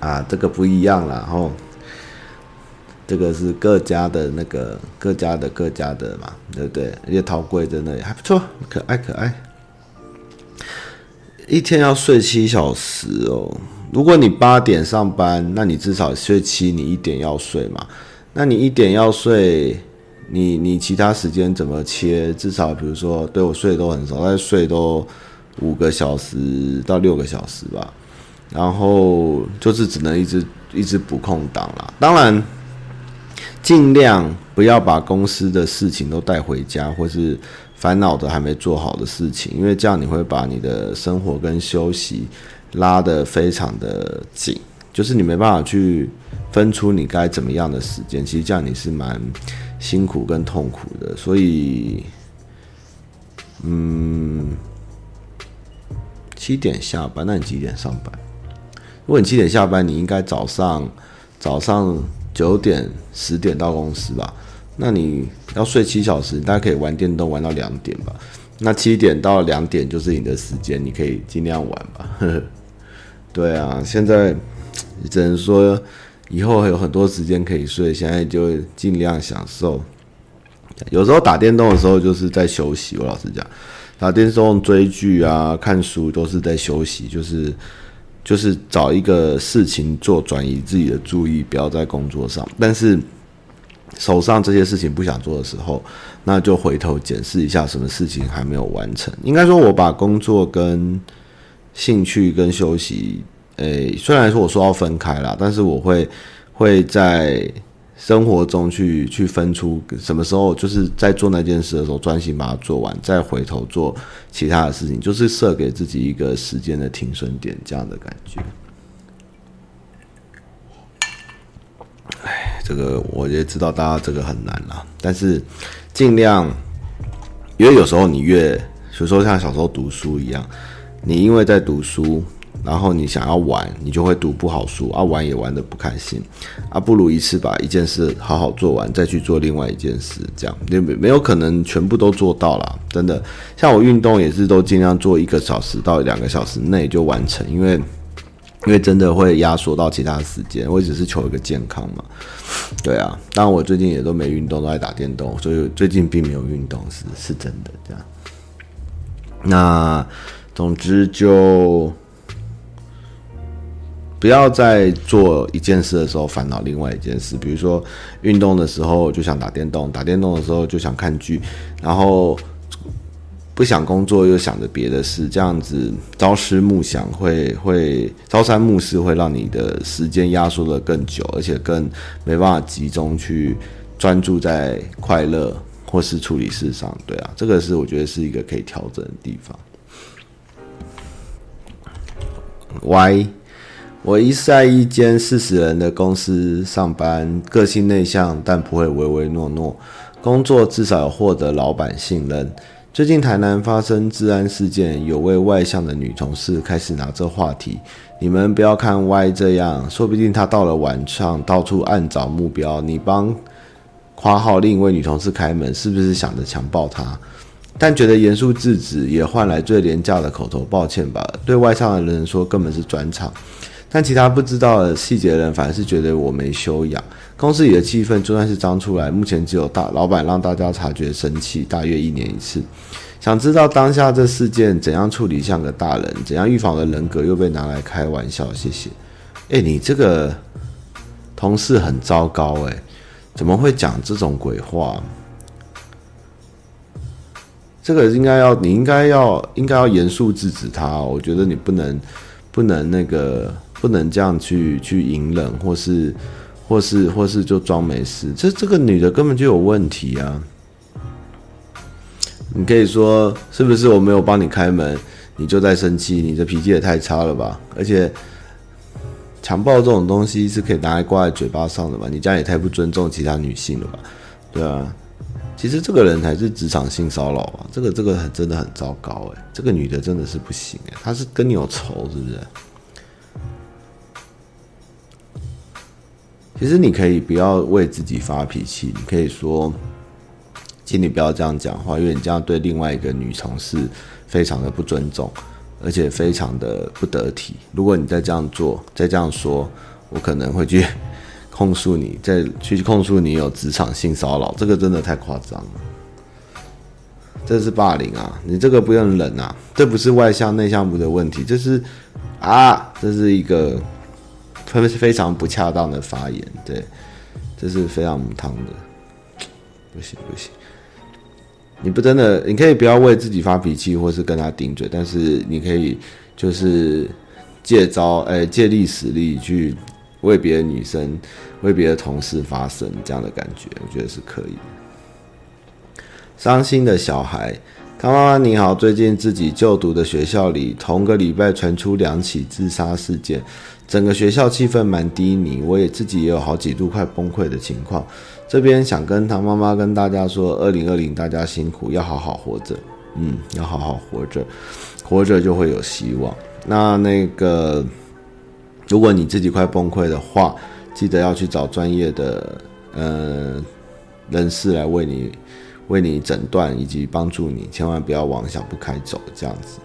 啊，这个不一样啦。然后这个是各家的那个各家的各家的嘛，对不对？而且陶贵真的还不错，可爱可爱。一天要睡七小时哦。如果你八点上班，那你至少睡七，你一点要睡嘛？那你一点要睡，你你其他时间怎么切？至少比如说，对我睡都很少，但睡都五个小时到六个小时吧。然后就是只能一直一直补空档啦。当然，尽量不要把公司的事情都带回家，或是烦恼的还没做好的事情，因为这样你会把你的生活跟休息。拉得非常的紧，就是你没办法去分出你该怎么样的时间，其实这样你是蛮辛苦跟痛苦的。所以，嗯，七点下班，那你几点上班？如果你七点下班，你应该早上早上九点十点到公司吧？那你要睡七小时，大家可以玩电动玩到两点吧？那七点到两点就是你的时间，你可以尽量玩吧。对啊，现在只能说以后还有很多时间可以睡，现在就尽量享受。有时候打电动的时候就是在休息，我老实讲，打电动追剧啊、看书都是在休息，就是就是找一个事情做，转移自己的注意，不要在工作上。但是。手上这些事情不想做的时候，那就回头检视一下什么事情还没有完成。应该说，我把工作跟兴趣跟休息，诶、虽然说我说要分开啦，但是我会会在生活中去去分出什么时候就是在做那件事的时候专心把它做完，再回头做其他的事情，就是设给自己一个时间的停损点，这样的感觉。这个我也知道，大家这个很难啦，但是尽量，因为有时候你越，比如说像小时候读书一样，你因为在读书，然后你想要玩，你就会读不好书啊，玩也玩得不开心啊，不如一次把一件事好好做完，再去做另外一件事，这样也没没有可能全部都做到啦，真的。像我运动也是都尽量做一个小时到两个小时内就完成，因为。因为真的会压缩到其他时间，我只是求一个健康嘛。对啊，当然我最近也都没运动，都在打电动，所以最近并没有运动，是是真的这样。那总之就不要在做一件事的时候烦恼另外一件事，比如说运动的时候就想打电动，打电动的时候就想看剧，然后。不想工作又想着别的事，这样子朝思暮想会会朝三暮四，会让你的时间压缩的更久，而且更没办法集中去专注在快乐或是处理事上。对啊，这个是我觉得是一个可以调整的地方。Y，我一在一间四十人的公司上班，个性内向，但不会唯唯诺诺，工作至少有获得老板信任。最近台南发生治安事件，有位外向的女同事开始拿这话题。你们不要看 Y 这样，说不定他到了晚上到处暗找目标。你帮夸号另一位女同事开门，是不是想着强暴她？但觉得严肃制止，也换来最廉价的口头抱歉吧。对外向的人说根本是专场，但其他不知道的细节的人反而是觉得我没修养。公司里的气氛就算是张出来，目前只有大老板让大家察觉生气，大约一年一次。想知道当下这事件怎样处理像个大人，怎样预防的人格又被拿来开玩笑？谢谢。哎，你这个同事很糟糕哎，怎么会讲这种鬼话？这个应该要，你应该要，应该要严肃制止他。我觉得你不能，不能那个，不能这样去去隐忍，或是。或是或是就装没事，这这个女的根本就有问题啊！你可以说是不是我没有帮你开门，你就在生气？你的脾气也太差了吧！而且强暴这种东西是可以拿来挂在嘴巴上的吧？你这样也太不尊重其他女性了吧？对啊，其实这个人才是职场性骚扰啊！这个这个很真的很糟糕哎，这个女的真的是不行哎，她是跟你有仇是不是？其实你可以不要为自己发脾气，你可以说，请你不要这样讲话，因为你这样对另外一个女同事非常的不尊重，而且非常的不得体。如果你再这样做，再这样说，我可能会去控诉你，再去控诉你有职场性骚扰，这个真的太夸张了，这是霸凌啊！你这个不用忍啊，这不是外向内向不的问题，这是啊，这是一个。特别非常不恰当的发言，对，这是非常母汤的，不行不行，你不真的，你可以不要为自己发脾气，或是跟他顶嘴，但是你可以就是借招，哎，借力使力去为别的女生、为别的同事发声，这样的感觉，我觉得是可以的。伤心的小孩，康妈妈你好，最近自己就读的学校里，同个礼拜传出两起自杀事件，整个学校气氛蛮低迷，我也自己也有好几度快崩溃的情况。这边想跟唐妈妈跟大家说，二零二零大家辛苦，要好好活着，嗯，要好好活着，活着就会有希望。那那个，如果你自己快崩溃的话，记得要去找专业的呃人士来为你。为你诊断以及帮助你，千万不要往想不开走这样子。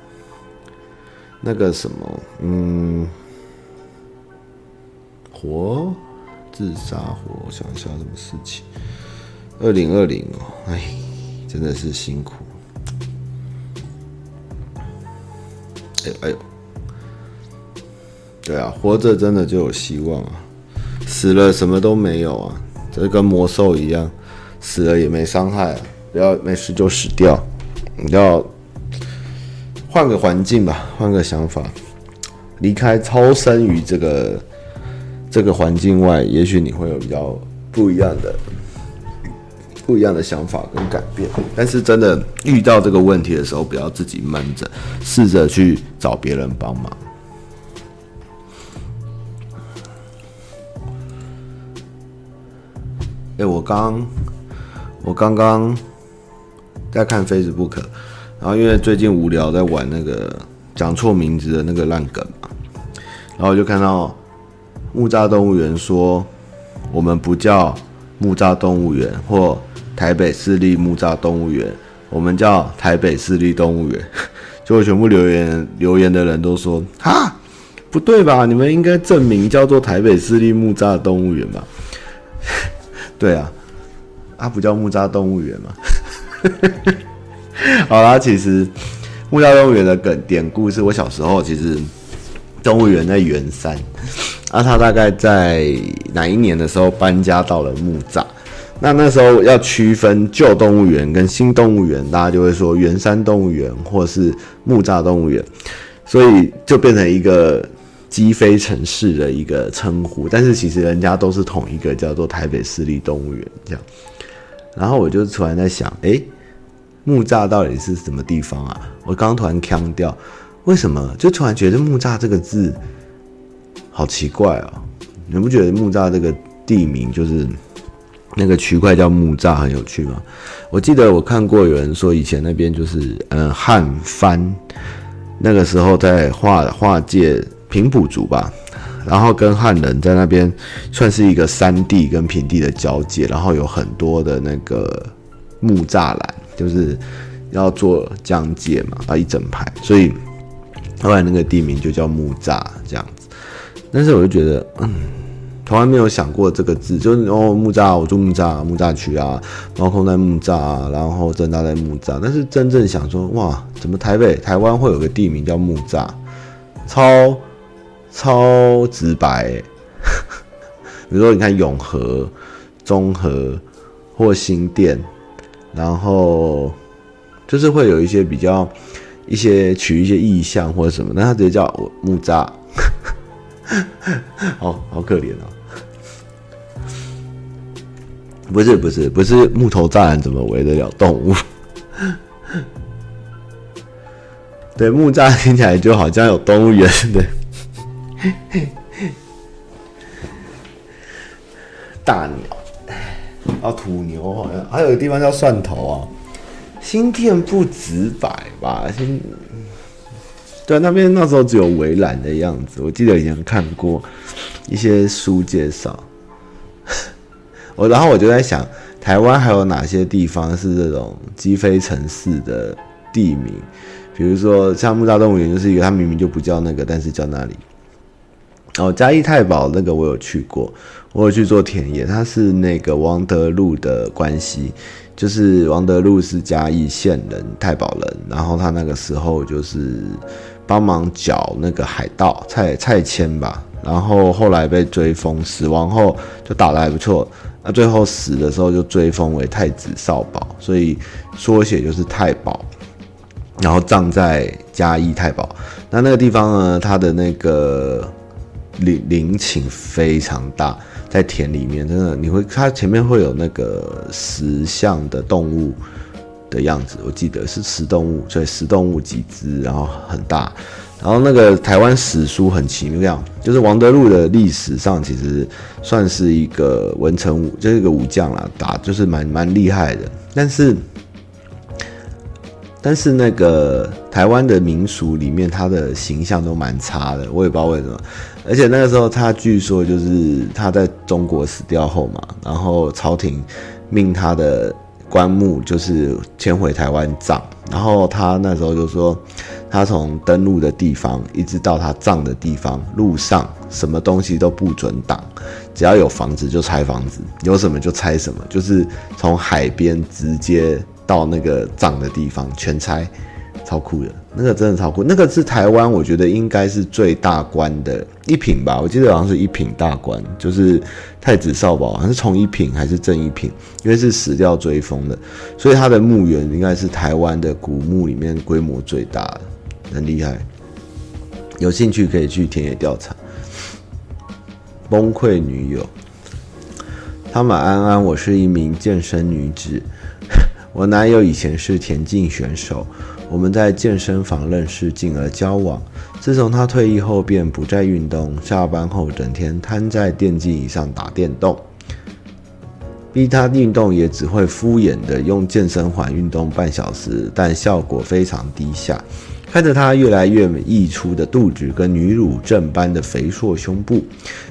那个什么，嗯，活自杀活，我想一下什么事情。二零二零哦，哎，真的是辛苦。哎呦哎呦，对啊，活着真的就有希望啊，死了什么都没有啊，这跟魔兽一样，死了也没伤害。不要没事就死掉，你要换个环境吧，换个想法，离开超生于这个这个环境外，也许你会有比较不一样的不一样的想法跟改变。但是真的遇到这个问题的时候，不要自己闷着，试着去找别人帮忙。哎，我刚我刚刚。在看 Facebook，然后因为最近无聊，在玩那个讲错名字的那个烂梗嘛，然后就看到木栅动物园说我们不叫木栅动物园或台北市立木栅动物园，我们叫台北市立动物园。就全部留言留言的人都说哈，不对吧？你们应该正名叫做台北市立木栅动物园吧？对啊，啊不叫木栅动物园吗？好啦，其实木栅动物园的梗典故是我小时候其实动物园在圆山，啊，他大概在哪一年的时候搬家到了木栅？那那时候要区分旧动物园跟新动物园，大家就会说圆山动物园或是木栅动物园，所以就变成一个积非成是的一个称呼。但是其实人家都是同一个叫做台北市立动物园这样。然后我就突然在想，哎，木栅到底是什么地方啊？我刚突然腔掉，为什么？就突然觉得木栅这个字好奇怪哦。你不觉得木栅这个地名就是那个区块叫木栅很有趣吗？我记得我看过有人说，以前那边就是嗯汉番，那个时候在画画界平埔族吧。然后跟汉人在那边算是一个山地跟平地的交界，然后有很多的那个木栅栏，就是要做疆界嘛，啊一整排，所以后来那个地名就叫木栅这样子。但是我就觉得，嗯，从来没有想过这个字，就是哦木栅，我住木栅木栅区啊，猫空在木栅，然后正大在木栅。但是真正想说，哇，怎么台北台湾会有个地名叫木栅，超。超直白，比如说你看永和、中和或新店，然后就是会有一些比较一些取一些意象或者什么，那他直接叫我木栅，好好可怜哦。不是不是不是木头栅栏怎么围得了动物？对，木栅听起来就好像有动物园的。大鸟，啊，土牛好像还有个地方叫蒜头啊，新店不直白吧？新，对，那边那时候只有围栏的样子，我记得以前看过一些书介绍。我然后我就在想，台湾还有哪些地方是这种鸡飞城市的地名？比如说像木栅动物园，就是一个它明明就不叫那个，但是叫那里。哦，嘉义太保那个我有去过，我有去做田野，他是那个王德禄的关系，就是王德禄是嘉义县人，太保人，然后他那个时候就是帮忙剿那个海盗蔡蔡牵吧，然后后来被追封，死亡后就打得还不错，那最后死的时候就追封为太子少保，所以缩写就是太保，然后葬在嘉义太保，那那个地方呢，他的那个。陵陵寝非常大，在田里面，真的你会，它前面会有那个石像的动物的样子，我记得是石动物，所以石动物几只，然后很大。然后那个台湾史书很奇妙，就是王德禄的历史上其实算是一个文臣武，就是一个武将啦，打就是蛮蛮厉害的。但是，但是那个台湾的民俗里面，他的形象都蛮差的，我也不知道为什么。而且那个时候他据说就是他在中国死掉后嘛，然后朝廷命他的棺木就是迁回台湾葬，然后他那时候就说。他从登陆的地方一直到他葬的地方，路上什么东西都不准挡，只要有房子就拆房子，有什么就拆什么，就是从海边直接到那个葬的地方全拆，超酷的，那个真的超酷。那个是台湾，我觉得应该是最大棺的一品吧，我记得好像是一品大棺，就是太子少保，好像是从一品还是正一品，因为是死掉追封的，所以他的墓园应该是台湾的古墓里面规模最大的。很厉害，有兴趣可以去田野调查。崩溃女友，他们安安，我是一名健身女子，我男友以前是田径选手，我们在健身房认识，进而交往。自从他退役后，便不再运动，下班后整天瘫在电竞椅上打电动，逼他运动也只会敷衍的用健身环运动半小时，但效果非常低下。看着他越来越溢出的肚子跟女乳症般的肥硕胸部，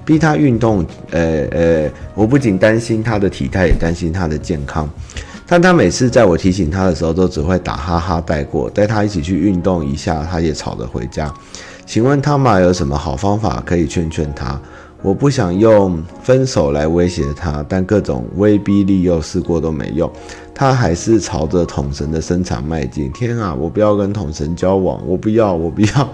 逼他运动。呃呃，我不仅担心他的体态，也担心他的健康。但他每次在我提醒他的时候，都只会打哈哈带过。带他一起去运动一下，他也吵着回家。请问他妈有什么好方法可以劝劝他？我不想用分手来威胁他，但各种威逼利诱试过都没用。他还是朝着统神的身材迈进。天啊，我不要跟统神交往，我不要，我不要。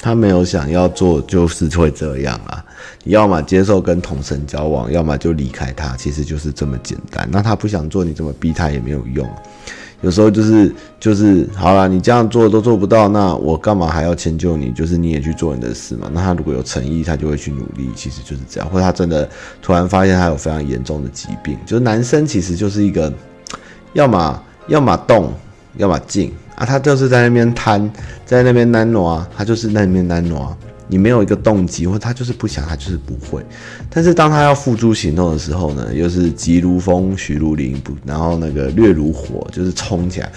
他没有想要做，就是会这样啊。你要么接受跟同神交往，要么就离开他，其实就是这么简单。那他不想做，你这么逼他也没有用。有时候就是就是好了，你这样做都做不到，那我干嘛还要迁就你？就是你也去做你的事嘛。那他如果有诚意，他就会去努力。其实就是这样，或者他真的突然发现他有非常严重的疾病，就是男生其实就是一个，要么要么动，要么静啊。他就是在那边瘫，在那边懒惰，他就是那边懒惰。你没有一个动机，或他就是不想，他就是不会。但是当他要付诸行动的时候呢，又是急如风，徐如林，不，然后那个烈如火，就是冲起来。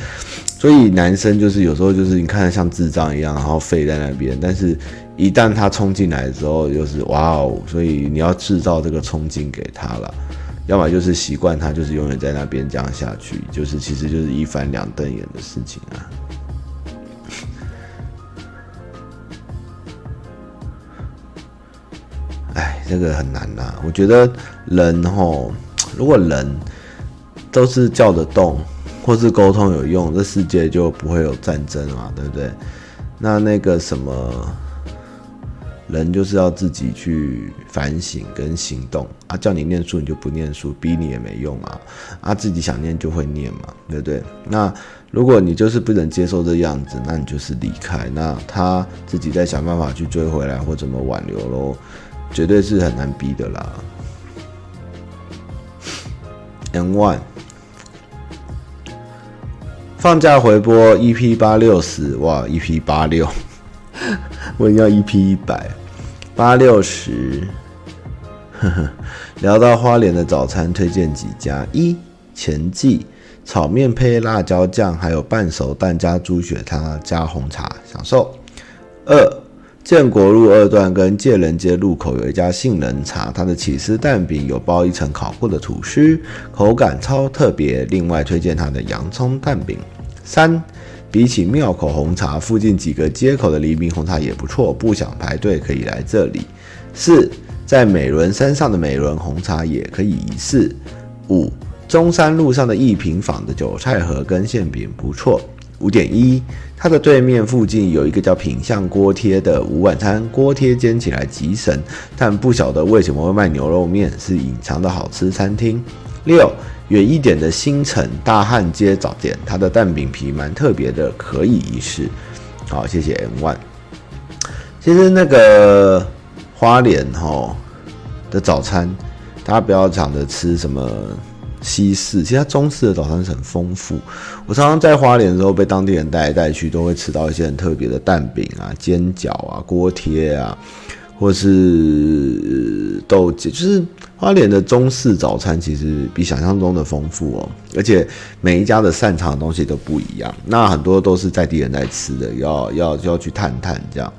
所以男生就是有时候就是你看像智障一样，然后废在那边。但是一旦他冲进来的时候，又是哇哦！所以你要制造这个冲劲给他了，要么就是习惯他就是永远在那边这样下去，就是其实就是一翻两瞪眼的事情啊。这个很难呐、我觉得人吼，如果人都是叫得动，或是沟通有用，这世界就不会有战争嘛，对不对？那那个什么，人就是要自己去反省跟行动啊，叫你念书你就不念书，逼你也没用啊，啊自己想念就会念嘛，对不对？那如果你就是不能接受这样子，那你就是离开，那他自己再想办法去追回来或怎么挽留喽。绝对是很难逼的啦。M One 放假回播 EP 八六十哇，EP 八六，我要 EP 一百八六十。呵呵，聊到花莲的早餐，推荐几家：一前记炒面配辣椒酱，还有半熟蛋加猪血汤加红茶，享受。二建国路二段跟介仁街路口有一家杏仁茶，它的起司蛋饼有包一层烤过的吐司，口感超特别。另外推荐它的洋葱蛋饼。三，比起庙口红茶，附近几个街口的黎明红茶也不错，不想排队可以来这里。四，在美仑山上的美仑红茶也可以一试。五，中山路上的一平坊的韭菜盒跟馅饼不错。五点一，它的对面附近有一个叫品相锅贴的午晚餐，锅贴煎起来极神，但不晓得为什么会卖牛肉面，是隐藏的好吃餐厅。六，远一点的新城大汉街早点，它的蛋饼皮蛮特别的，可以一试。好，谢谢 M One。其实那个花莲吼的早餐大家不要想着吃什么西式，其实它中式的早餐是很丰富。我常常在花莲的时候被当地人带来带去，都会吃到一些很特别的蛋饼啊、煎饺啊、锅贴啊，或是豆，就是花莲的中式早餐其实比想象中的丰富哦。而且每一家的擅长的东西都不一样，那很多都是在地人在吃的，要要要去探探这样。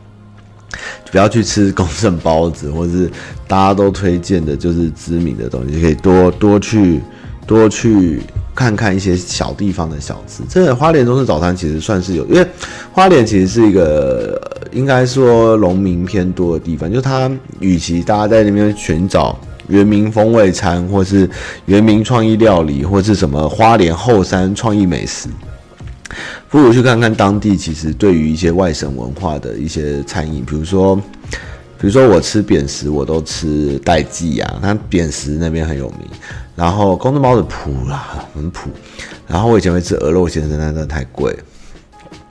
不要去吃公正包子，或是大家都推荐的，就是知名的东西，可以多多去多去看看一些小地方的小吃。这个花莲中式早餐其实算是有，因为花莲其实是一个应该说农民偏多的地方，就它与其大家在那边寻找原民风味餐，或是原民创意料理，或是什么花莲后山创意美食。不如去看看当地，其实对于一些外省文化的一些餐饮，比如说，比如说我吃扁食，我都吃代记啊，它扁食那边很有名。然后公正包子普啦，很普。然后我以前会吃鹅肉先生，但真的太贵。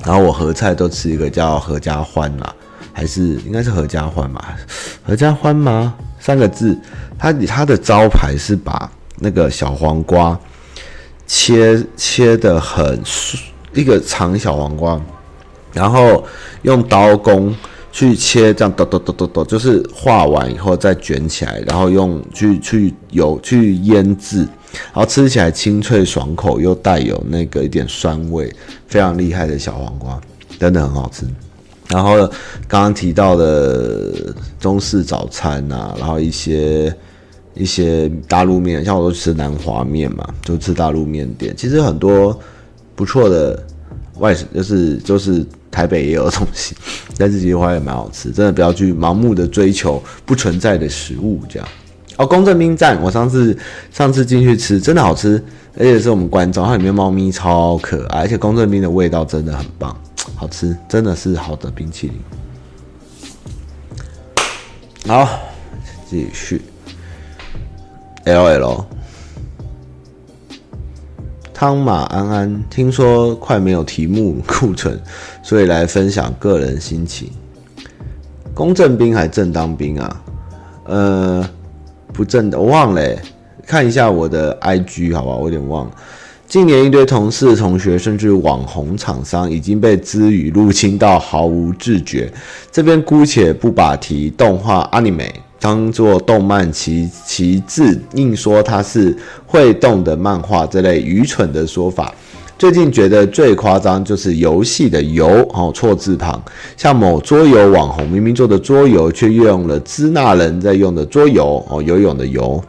然后我合菜都吃一个叫合家欢啦，还是应该是合家欢吧？合家欢吗？三个字。它它的招牌是把那个小黄瓜切切得很。一个长小黄瓜，然后用刀工去切，这样剁剁剁剁剁，就是化完以后再卷起来，然后用去去油去腌制，然后吃起来清脆爽口，又带有那个一点酸味，非常厉害的小黄瓜，真的很好吃。然后刚刚提到的中式早餐啊，然后一些一些大陆面，像我都吃南华面嘛，就吃大陆面店，其实很多。不错的外省就是就是台北也有东西，但是其实花也蛮好吃，真的不要去盲目的追求不存在的食物这样。哦，公正兵站，我上次上次进去吃，真的好吃，而且是我们关照，它里面猫咪超可爱，而且公正兵的味道真的很棒，好吃，真的是好的冰淇淋。好，继续，L L。汤马安安，听说快没有题目库存，所以来分享个人心情。公正兵还正当兵啊？呃，不正的，我忘了、看一下我的 IG 好吧？我有点忘了。近年一堆同事、同学，甚至网红厂商已经被支语入侵到毫无自觉。这边姑且不把提动画 Anime。当做动漫其其字硬说它是会动的漫画，这类愚蠢的说法。最近觉得最夸张就是游戏的游哦错字旁，像某桌游网红明明做的桌游，却用了支那人在用的桌游哦游泳的游。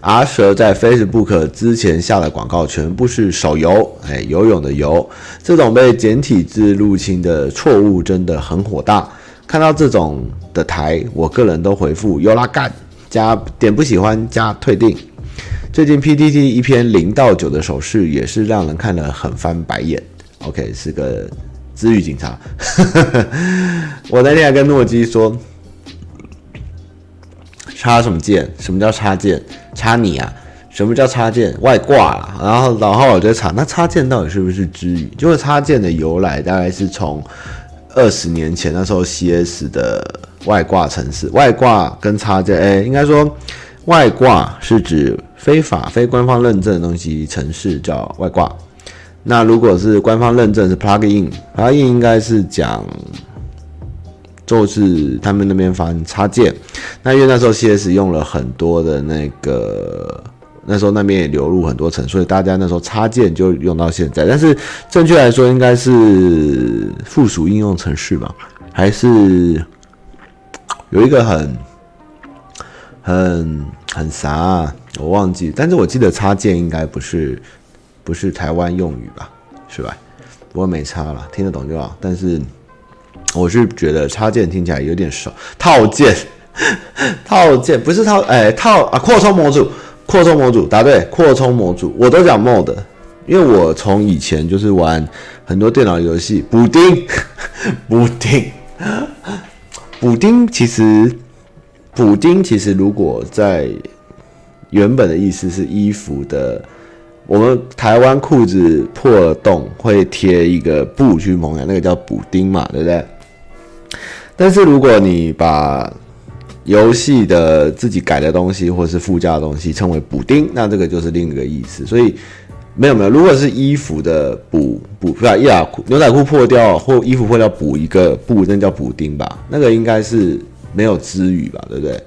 阿蛇在 Facebook 之前下的广告全部是手游，哎游泳的游，这种被简体字入侵的错误真的很火大。看到这种的台，我个人都回复有啦干加点不喜欢加退订。最近 PTT 一篇零到九的手势也是让人看了很翻白眼。OK，是个支语警察。我那天还跟诺基说，插什么剑？什么叫插剑？插你啊？什么叫插件？外挂啦。然后，然后我就查，那插件到底是不是支语？就是插件的由来，大概是从。二十年前，那时候 CS 的外挂程式，外挂跟插件，哎，应该说外挂是指非法、非官方认证的东西，程式叫外挂。那如果是官方认证是 plugin，plugin 应该是讲，就是他们那边翻插件。那因为那时候 CS 用了很多的那个。那时候那边也流入很多层，所以大家那时候插件就用到现在。但是正确来说，应该是附属应用程序吧？还是有一个很很很啥啊？我忘记。但是我记得插件应该不是不是台湾用语吧？是吧？不过没差了，听得懂就好。但是我是觉得插件听起来有点熟，套件 套件不是套哎、套啊扩充模组。扩充模组答对，扩充模组。我都讲 mod，因为我从以前就是玩很多电脑游戏，补丁，补丁，补丁其实补丁其实如果在原本的意思是衣服的，我们台湾裤子破洞会贴一个布去蒙的，那个叫补丁嘛，对不对？但是如果你把游戏的自己改的东西或是附加的东西称为补丁，那这个就是另一个意思。所以没有没有，如果是衣服的补补，不是衣服牛仔裤破掉或衣服破掉补一个布，那叫补丁吧？那个应该是没有之语吧？对不对？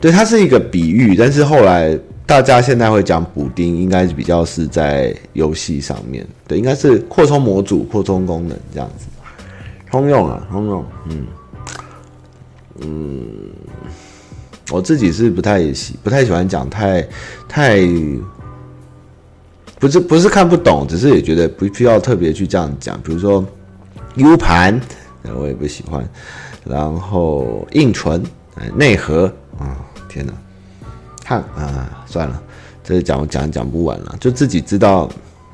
对，它是一个比喻，但是后来大家现在会讲补丁，应该是比较是在游戏上面，对，应该是扩充模组、扩充功能这样子，通用啊，通用，嗯。嗯，我自己是不太喜不太喜欢讲太太，不是不是看不懂，只是也觉得不需要特别去这样讲。比如说 U 盘，我也不喜欢。然后硬存，内核啊，天哪，看啊，算了，这讲讲讲不完了，就自己知道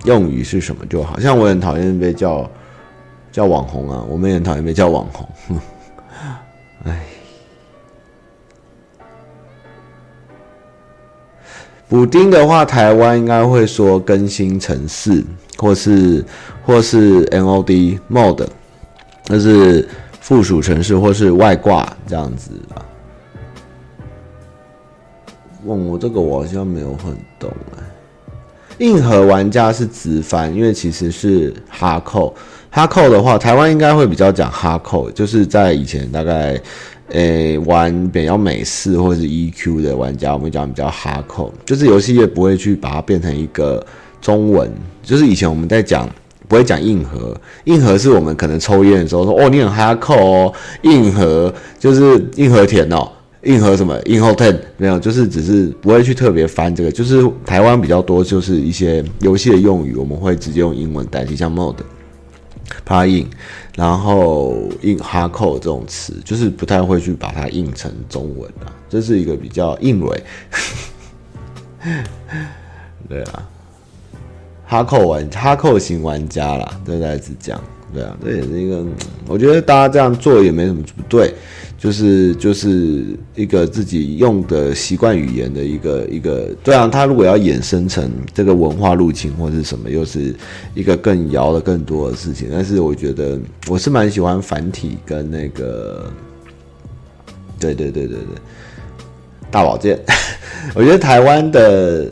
用语是什么就好。像我很讨厌被叫叫网红啊，我们也很讨厌被叫网红，哎。补丁的话，台湾应该会说更新程式，或是或是 MOD mod，那是附属程式或是外挂这样子吧。问我这个我好像没有很懂。硬核玩家是直翻，因为其实是哈扣。哈扣的话，台湾应该会比较讲哈扣，就是在以前大概。诶、玩比较美式或者是 EQ 的玩家，我们讲比较哈扣，就是游戏业不会去把它变成一个中文。就是以前我们在讲，不会讲硬核，硬核是我们可能抽烟的时候说，哦，你很哈扣哦，硬核就是硬核甜哦，硬核什么，硬核 ten 没有，就是只是不会去特别翻这个。就是台湾比较多，就是一些游戏的用语，我们会直接用英文代替，像 mod。怕印，然后印哈扣这种词，就是不太会去把它印成中文啊，这是一个比较硬尾。对啊，哈扣玩哈扣型玩家啦，对在此讲，对啊，这也是一个，我觉得大家这样做也没什么不对。就是就是一个自己用的习惯语言的一个一个，对啊，他如果要衍生成这个文化入侵或是什么，又是一个更摇的更多的事情。但是我觉得我是蛮喜欢繁体跟那个，对对对对对，大宝剑。我觉得台湾的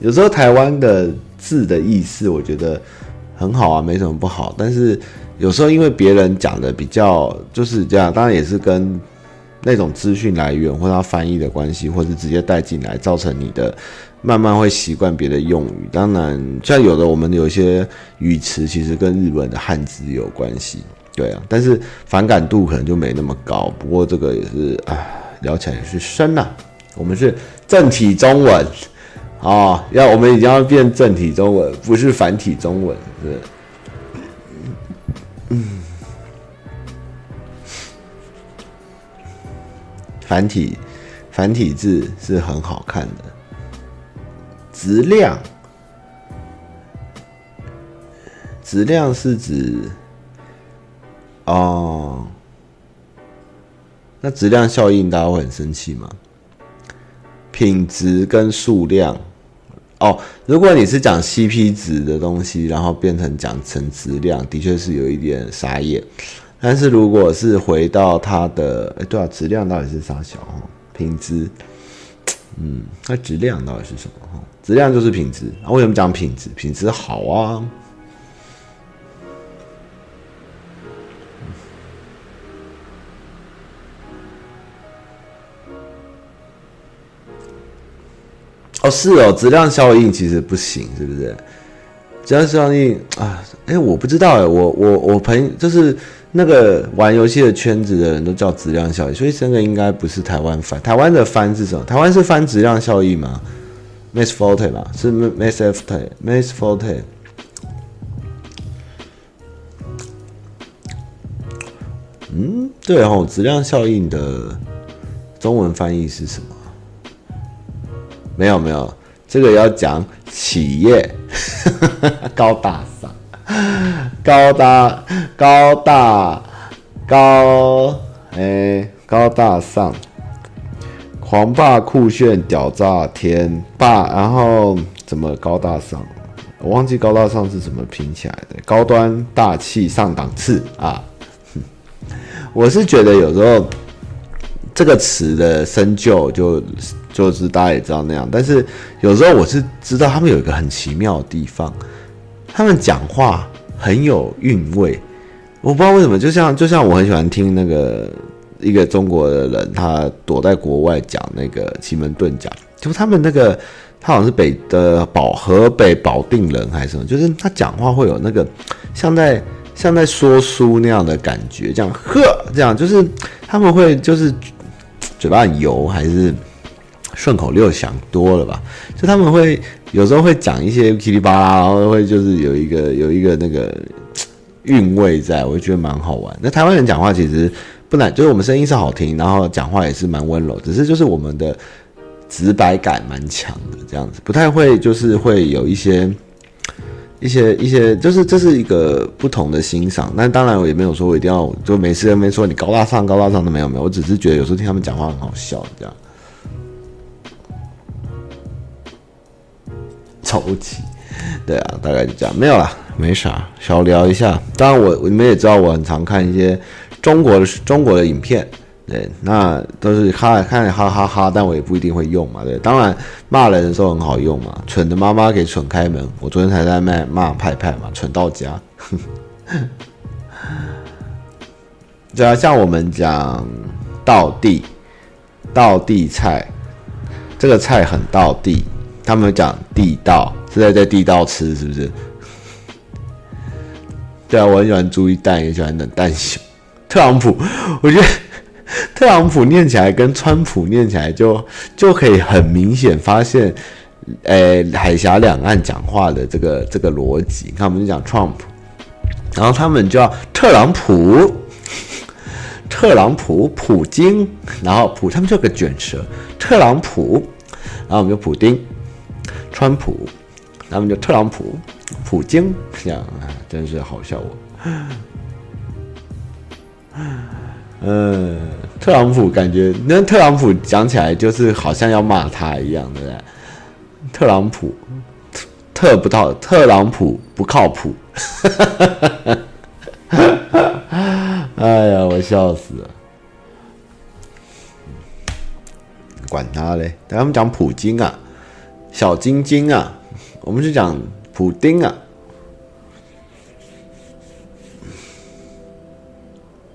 有时候台湾的字的意思，我觉得很好啊，没什么不好，但是。有时候因为别人讲的比较就是这样，当然也是跟那种资讯来源或他翻译的关系，或是直接带进来，造成你的慢慢会习惯别的用语。当然，像有的我们有一些语词其实跟日本的汉字有关系，对啊，但是反感度可能就没那么高。不过这个也是啊，聊起来也是深呐、我们是正体中文啊，要我们已经要变正体中文，不是繁体中文，是。嗯，繁体繁体字是很好看的，质量，质量是指哦，那质量效应大家会很生气吗？品质跟数量。哦，如果你是讲 CP 值的东西，然后变成讲成质量，的确是有一点傻眼。但是如果是回到它的，哎，对啊，质量到底是啥小哈？品质，嗯，那质量到底是什么哈？质量就是品质。为什么讲品质？品质好啊。是哦，质量效应其实不行，是不是？质量效应啊，哎，我不知道哎，我我我朋就是那个玩游戏的圈子的人都叫质量效应，所以这个应该不是台湾翻。台湾的翻是什么？台湾是翻质量效应吗？Mass Forte 吧，是 Mass Forte，Mass Forte。嗯，对哦，质量效应的中文翻译是什么？没有没有，这个要讲企业，高大上，高大高大高，哎，高大上，狂霸酷炫屌炸天霸，然后怎么高大上？我忘记高大上是怎么拼起来的，高端大气上档次啊！我是觉得有时候。这个词的深究就就是大家也知道那样，但是有时候我是知道他们有一个很奇妙的地方，他们讲话很有韵味，我不知道为什么，就像就像我很喜欢听那个一个中国的人，他躲在国外讲那个奇门遁甲，就他们那个他好像是北的保河北保定人还是什么，就是他讲话会有那个像在像在说书那样的感觉，这样呵这样就是他们会就是。嘴巴很油，还是顺口溜想多了吧？就他们会有时候会讲一些噼里啪啦，然后会就是有一个有一个那个韵味在，我就觉得蛮好玩。那台湾人讲话其实不难，就是我们声音是好听，然后讲话也是蛮温柔，只是就是我们的直白感蛮强的，这样子不太会就是会有一些。一些一些，就是这是一个不同的欣赏，但当然我也没有说我一定要就没事没说你高大上高大上都没有没有，我只是觉得有时候听他们讲话很好笑这样。抽起，对啊，大概就这样，没有啦，没啥，小聊一下。当然我你们也知道我很常看一些中国的中国的影片。对，那都是哈看哈哈哈，但我也不一定会用嘛。对，当然骂人的时候很好用嘛。蠢的妈妈给蠢开门，我昨天才在骂骂派派嘛，蠢到家。对啊，像我们讲道地道地菜，这个菜很道地，他们讲地道是在在地道吃，是不是？对啊，我很喜欢朱一蛋，也喜欢冷淡熊，特朗普，我觉得。特朗普念起来跟川普念起来就就可以很明显发现，诶，海峡两岸讲话的这个这个逻辑。你看，我们就讲 Trump，然后他们叫特朗普，特朗普普京，然后普他们就个卷舌，特朗普，然后我们就普丁，川普，他们就特朗普，普京，这样啊，真是好笑我。嗯，特朗普感觉那特朗普讲起来就是好像要骂他一样，的？特朗普特不到，特朗普不靠谱。哎呀，我笑死了！管他嘞，等他们讲普京啊，小晶晶啊，我们是讲普丁啊。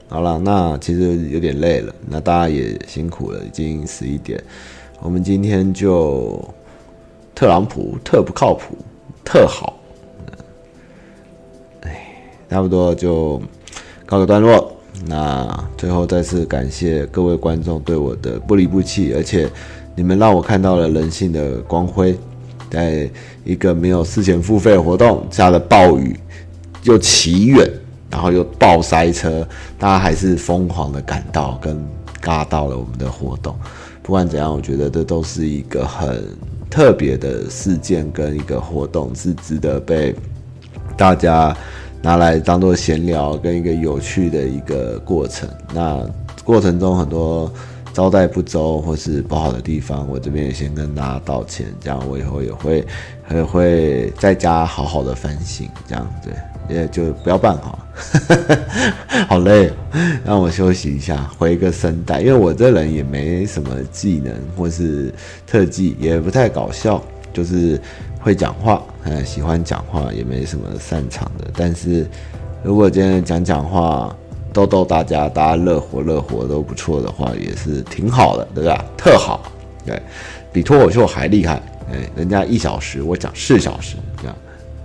好了，那其实有点累了，那大家也辛苦了，已经十一点。我们今天就特朗普特不靠谱，特好，哎，差不多就告个段落。那最后再次感谢各位观众对我的不离不弃，而且你们让我看到了人性的光辉，在一个没有事前付费的活动下了暴雨又奇远。然后又爆塞车，大家还是疯狂的赶到跟嘎到了我们的活动。不管怎样，我觉得这都是一个很特别的事件跟一个活动，是值得被大家拿来当做闲聊跟一个有趣的一个过程。那过程中很多招待不周或是不好的地方，我这边也先跟大家道歉。这样我以后也会也会在家好好的反省。这样对。也就不要办好，好累，让我休息一下，回一个声带。因为我这人也没什么技能或是特技，也不太搞笑，就是会讲话，嗯，喜欢讲话，也没什么擅长的。但是如果今天讲讲话，逗逗大家，大家乐活乐活都不错的话，也是挺好的，对吧？特好，对，比脱口秀还厉害。哎，人家一小时，我讲四小时，这样。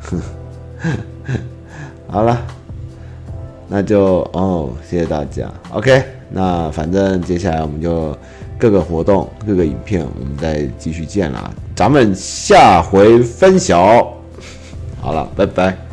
呵 呵好了，那就哦，谢谢大家。OK，那反正接下来我们就各个活动、各个影片，我们再继续见啦。咱们下回分晓。好了，拜拜。